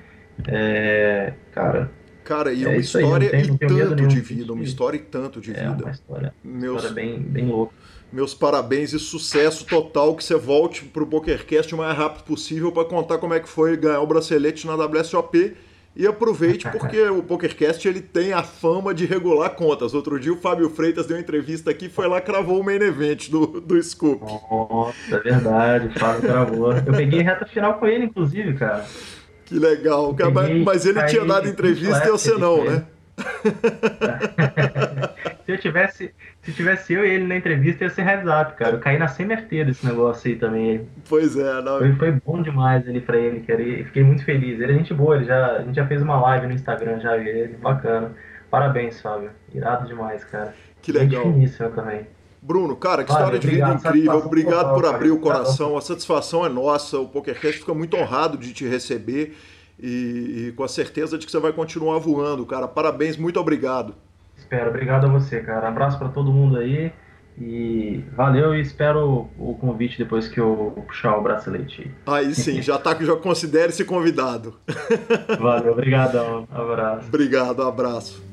É, cara. Cara, e é uma história tenho, e tanto de vida, uma história e tanto de é vida. Uma história, Meus... história bem, bem louca meus parabéns e sucesso total. Que você volte para o PokerCast o mais rápido possível para contar como é que foi ganhar o bracelete na WSOP. E aproveite porque o PokerCast ele tem a fama de regular contas. Outro dia o Fábio Freitas deu uma entrevista aqui foi lá cravou o main event do, do Scoop. Nossa, é verdade, o Fábio cravou. Eu peguei reta final com ele, inclusive, cara. Que legal. Peguei, mas ele tinha dado entrevista e você não, né? se eu tivesse, se tivesse eu e ele na entrevista, ia ser heads up, cara. Eu caí na CMFT desse negócio aí também. Pois é, não. Foi, foi bom demais ele pra ele, cara. E fiquei muito feliz. Ele é gente boa, ele já, a gente já fez uma live no Instagram já ele, bacana. Parabéns, Fábio. Irado demais, cara. Que legal. Gente finíssima também. Bruno, cara, que história de vida incrível. Obrigado por abrir o coração. A satisfação é nossa. O PokerCast fica muito honrado de te receber e, e, com a certeza de que você vai continuar voando, cara. Parabéns, muito obrigado. Espero, obrigado a você, cara. Abraço para todo mundo aí e valeu e espero o convite depois que eu puxar o bracelete. Aí sim, já tá já considere-se convidado. Valeu, obrigadão. Abraço. Obrigado, abraço.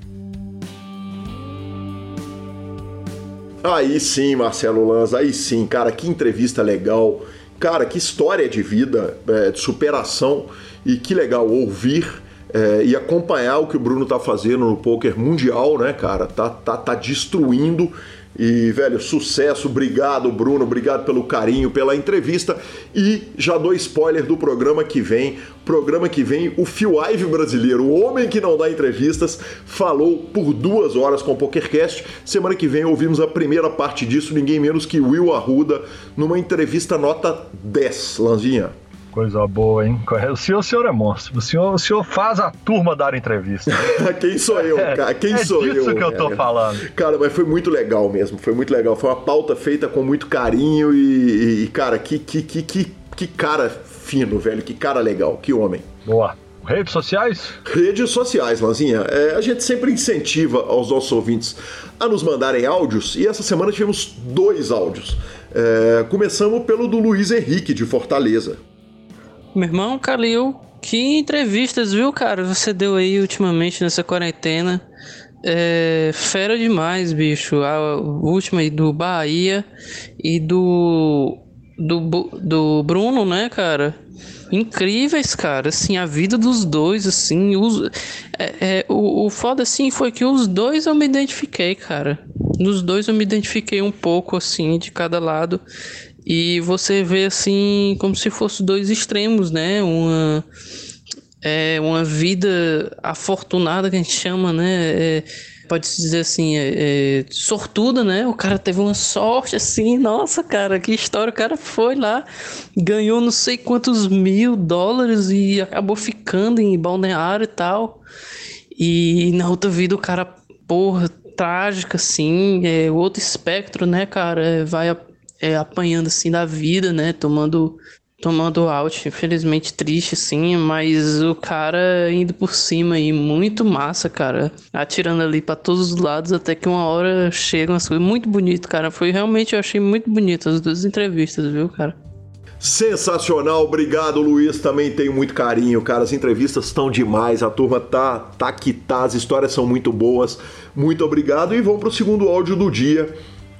Aí sim, Marcelo Lanza, aí sim, cara, que entrevista legal. Cara, que história de vida, é, de superação e que legal ouvir é, e acompanhar o que o Bruno tá fazendo no poker mundial, né, cara? Tá, tá, tá destruindo. E, velho, sucesso, obrigado, Bruno, obrigado pelo carinho, pela entrevista. E já dou spoiler do programa que vem. Programa que vem, o Phil Ive brasileiro, o homem que não dá entrevistas, falou por duas horas com o PokerCast. Semana que vem ouvimos a primeira parte disso, ninguém menos que Will Arruda, numa entrevista nota 10, Lanzinha. Coisa boa, hein? O senhor, o senhor é monstro. O senhor, o senhor faz a turma dar entrevista. Quem sou eu, cara? Quem é sou disso eu? que eu tô cara? falando. Cara, mas foi muito legal mesmo. Foi muito legal. Foi uma pauta feita com muito carinho e, e cara, que, que, que, que, que cara fino, velho. Que cara legal. Que homem. Boa. Redes sociais? Redes sociais, Lanzinha. É, a gente sempre incentiva aos nossos ouvintes a nos mandarem áudios e essa semana tivemos dois áudios. É, começamos pelo do Luiz Henrique, de Fortaleza. Meu irmão, Calil, que entrevistas, viu, cara? Você deu aí ultimamente nessa quarentena. É, fera demais, bicho. A última aí do Bahia e do, do, do Bruno, né, cara? Incríveis, cara. Assim, a vida dos dois, assim. Os, é, é, o, o foda, assim, foi que os dois eu me identifiquei, cara. Nos dois eu me identifiquei um pouco, assim, de cada lado. E você vê assim como se fosse dois extremos, né? Uma é uma vida afortunada que a gente chama, né? É, pode dizer assim, é, é, sortuda, né? O cara teve uma sorte assim, nossa, cara, que história. O cara foi lá, ganhou não sei quantos mil dólares e acabou ficando em balneário e tal. E na outra vida o cara, porra, trágica, assim, é outro espectro, né, cara? É, vai é, apanhando assim da vida, né? Tomando tomando out, infelizmente triste assim, mas o cara indo por cima aí, muito massa, cara, atirando ali para todos os lados até que uma hora chegam as coisas. Muito bonito, cara. Foi realmente eu achei muito bonito as duas entrevistas, viu, cara? Sensacional, obrigado Luiz, também tenho muito carinho, cara, as entrevistas estão demais, a turma tá, tá que tá, as histórias são muito boas, muito obrigado. E vamos pro segundo áudio do dia,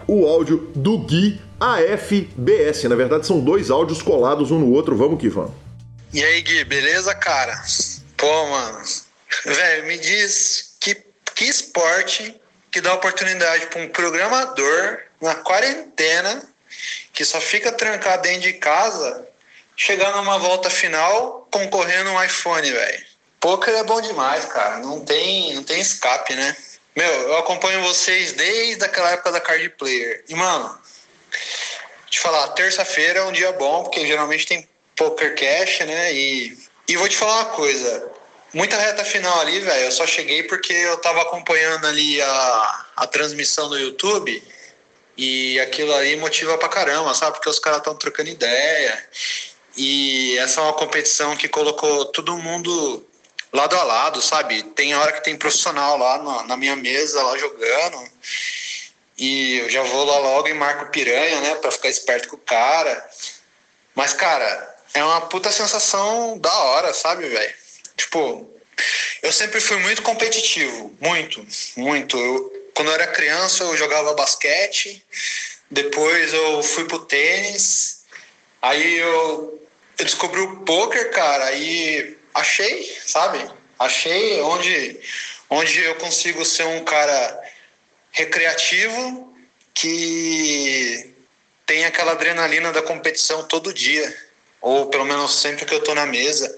o áudio do Gui AFBS, na verdade são dois áudios colados um no outro, vamos que vamos. E aí Gui, beleza cara? Pô mano, velho, me diz que, que esporte que dá oportunidade para um programador na quarentena que só fica trancado dentro de casa, chegar numa volta final concorrendo um iPhone, velho. Poker é bom demais, cara. Não tem, não tem escape, né? Meu, eu acompanho vocês desde aquela época da Card Player. E, mano, te falar, terça-feira é um dia bom, porque geralmente tem Poker Cash, né? E, e vou te falar uma coisa. Muita reta final ali, velho. Eu só cheguei porque eu tava acompanhando ali a, a transmissão no YouTube e aquilo aí motiva pra caramba, sabe? Porque os caras estão trocando ideia. E essa é uma competição que colocou todo mundo lado a lado, sabe? Tem hora que tem profissional lá na, na minha mesa, lá jogando. E eu já vou lá logo e marco piranha, né? Pra ficar esperto com o cara. Mas, cara, é uma puta sensação da hora, sabe, velho? Tipo, eu sempre fui muito competitivo. Muito, muito. Eu, quando eu era criança, eu jogava basquete, depois eu fui pro tênis, aí eu, eu descobri o poker, cara, e achei, sabe? Achei onde, onde eu consigo ser um cara recreativo que tem aquela adrenalina da competição todo dia, ou pelo menos sempre que eu tô na mesa.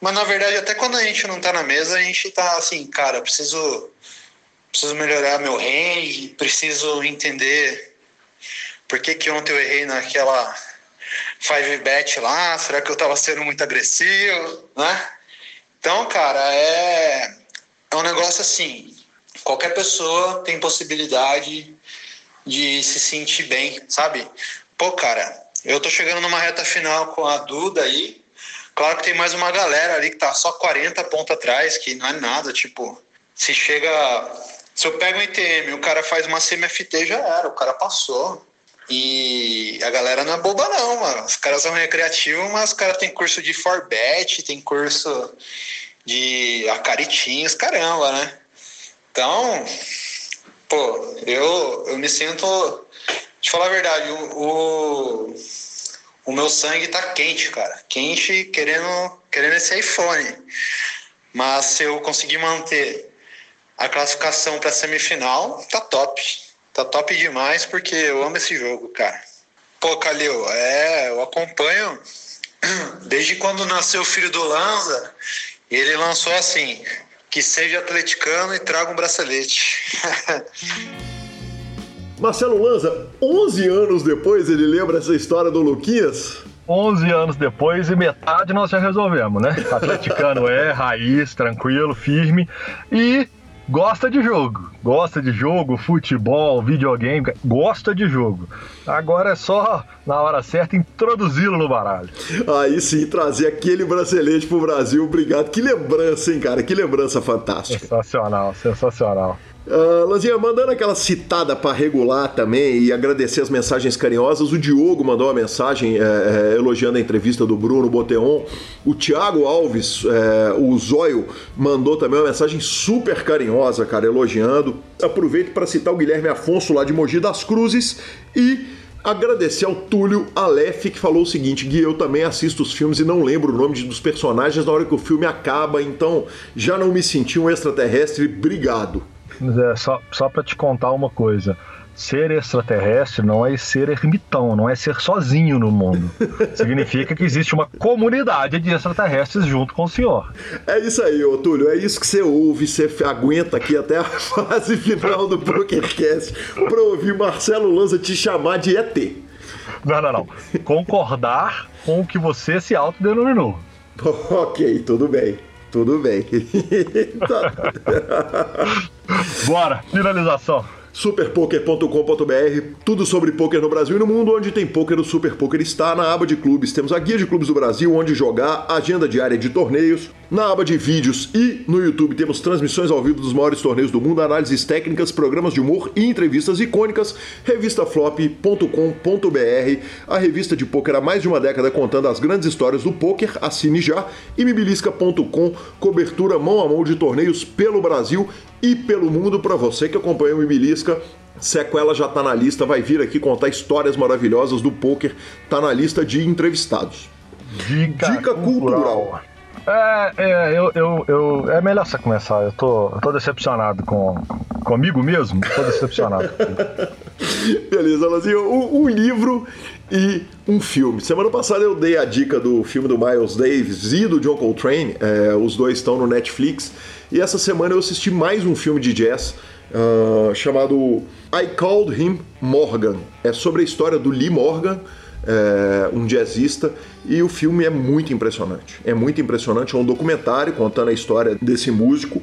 Mas na verdade, até quando a gente não tá na mesa, a gente tá assim, cara, preciso preciso melhorar meu range, preciso entender por que, que ontem eu errei naquela 5 bet lá, será que eu estava sendo muito agressivo, né? Então, cara, é, é um negócio assim, qualquer pessoa tem possibilidade de se sentir bem, sabe? Pô, cara, eu tô chegando numa reta final com a Duda aí, claro que tem mais uma galera ali que tá só 40 pontos atrás, que não é nada, tipo, se chega se eu pego um ITM, o cara faz uma CMFT, já era, o cara passou. E a galera não é boba, não, mano. Os caras são recreativos, mas os caras têm curso de Forbet, tem curso de acaritinhos, caramba, né? Então, pô, eu, eu me sinto. De falar a verdade, o, o, o meu sangue tá quente, cara. Quente querendo, querendo esse iPhone. Mas se eu conseguir manter a classificação para semifinal tá top. Tá top demais porque eu amo esse jogo, cara. Pô, Calil, é, eu acompanho desde quando nasceu o filho do Lanza. Ele lançou assim: que seja atleticano e traga um bracelete. Marcelo Lanza, 11 anos depois, ele lembra essa história do Luquinhas? 11 anos depois e metade nós já resolvemos, né? Atleticano é, raiz, tranquilo, firme. E gosta de jogo. Gosta de jogo, futebol, videogame, gosta de jogo. Agora é só, na hora certa, introduzi-lo no baralho. Aí sim, trazer aquele bracelete pro Brasil. Obrigado. Que lembrança, hein, cara? Que lembrança fantástica. Sensacional, sensacional. Uh, Lanzinha, mandando aquela citada para regular também e agradecer as mensagens carinhosas, o Diogo mandou uma mensagem é, é, elogiando a entrevista do Bruno Boteon, o Thiago Alves, é, o Zóio, mandou também uma mensagem super carinhosa, cara, elogiando. Aproveito para citar o Guilherme Afonso lá de Mogi das Cruzes e agradecer ao Túlio Aleph que falou o seguinte: Gui, eu também assisto os filmes e não lembro o nome dos personagens na hora que o filme acaba, então já não me senti um extraterrestre, obrigado. É, só só para te contar uma coisa. ser extraterrestre não é ser ermitão, não é ser sozinho no mundo. Significa que existe uma comunidade de extraterrestres junto com o senhor. É isso aí, ô Túlio. É isso que você ouve, você aguenta aqui até a fase final do PokerCast pra ouvir Marcelo Lanza te chamar de ET. Não, não, não. Concordar com o que você se autodenominou. ok, tudo bem. Tudo bem. Bora, finalização superpoker.com.br, tudo sobre poker no Brasil e no mundo, onde tem poker, o Super Poker está na aba de clubes. Temos a guia de clubes do Brasil, onde jogar, agenda diária de torneios. Na aba de vídeos e no YouTube temos transmissões ao vivo dos maiores torneios do mundo, análises técnicas, programas de humor e entrevistas icônicas. Revistaflop.com.br, a revista de poker há mais de uma década contando as grandes histórias do poker. Assine já. E mibilisca.com, cobertura mão a mão de torneios pelo Brasil e pelo mundo para você que acompanha o Mibilisca. Sequela já está na lista, vai vir aqui contar histórias maravilhosas do poker, tá na lista de entrevistados. Dica, Dica cultural. cultural. É, é, eu, eu, eu, é melhor você começar. Eu tô, eu tô decepcionado com comigo mesmo. Tô decepcionado. Beleza. Um, um, livro e um filme. Semana passada eu dei a dica do filme do Miles Davis e do John Coltrane. É, os dois estão no Netflix. E essa semana eu assisti mais um filme de jazz uh, chamado I Called Him Morgan. É sobre a história do Lee Morgan, é, um jazzista, e o filme é muito impressionante. É muito impressionante, é um documentário contando a história desse músico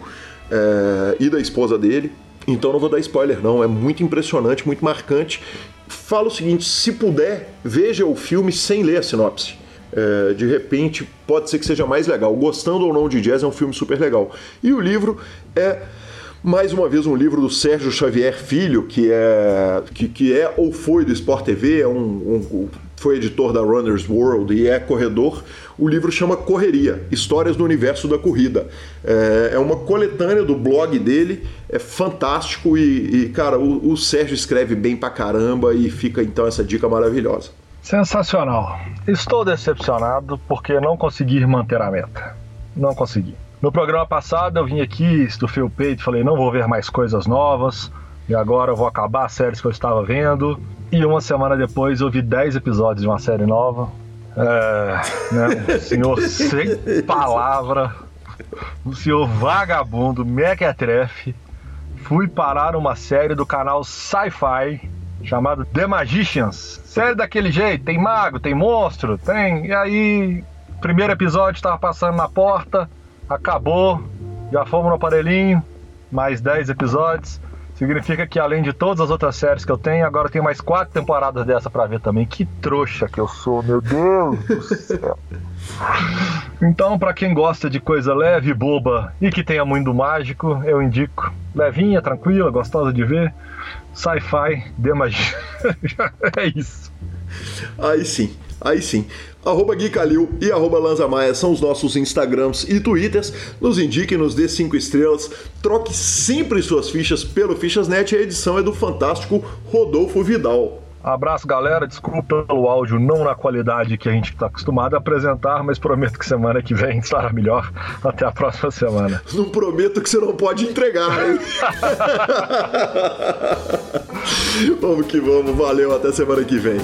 é, e da esposa dele. Então não vou dar spoiler, não. É muito impressionante, muito marcante. Falo o seguinte: se puder, veja o filme sem ler a sinopse. É, de repente, pode ser que seja mais legal. Gostando ou não de jazz, é um filme super legal. E o livro é mais uma vez um livro do Sérgio Xavier Filho, que é que, que é ou foi do Sport TV, é um, um, foi editor da Runner's World e é corredor. O livro chama Correria: Histórias do Universo da Corrida. É, é uma coletânea do blog dele, é fantástico e, e cara, o, o Sérgio escreve bem pra caramba e fica então essa dica maravilhosa. Sensacional. Estou decepcionado porque não consegui manter a meta. Não consegui. No programa passado eu vim aqui, estufei o peito, falei não vou ver mais coisas novas e agora eu vou acabar as séries que eu estava vendo. E uma semana depois eu vi 10 episódios de uma série nova. É, né, um senhor sem palavra, um senhor vagabundo, mequetrefe. Fui parar uma série do canal Sci-Fi chamado The Magicians. Série daquele jeito, tem mago, tem monstro, tem. E aí, primeiro episódio estava passando na porta, acabou, já fomos no aparelhinho, mais 10 episódios. Significa que além de todas as outras séries que eu tenho, agora tem mais quatro temporadas dessa para ver também. Que trouxa que eu sou, meu Deus do céu. Então, para quem gosta de coisa leve, boba e que tenha muito mágico, eu indico. Levinha, tranquila, gostosa de ver sci-fi de magia. é isso. Aí sim, aí sim. Arroba Gui Calil e arroba Lanza Maia são os nossos Instagrams e Twitters. Nos indique, nos dê cinco estrelas. Troque sempre suas fichas pelo Fichasnet. A edição é do fantástico Rodolfo Vidal. Abraço, galera. Desculpa pelo áudio não na qualidade que a gente está acostumado a apresentar, mas prometo que semana que vem estará melhor. Até a próxima semana. Não prometo que você não pode entregar, hein? vamos que vamos. Valeu. Até semana que vem.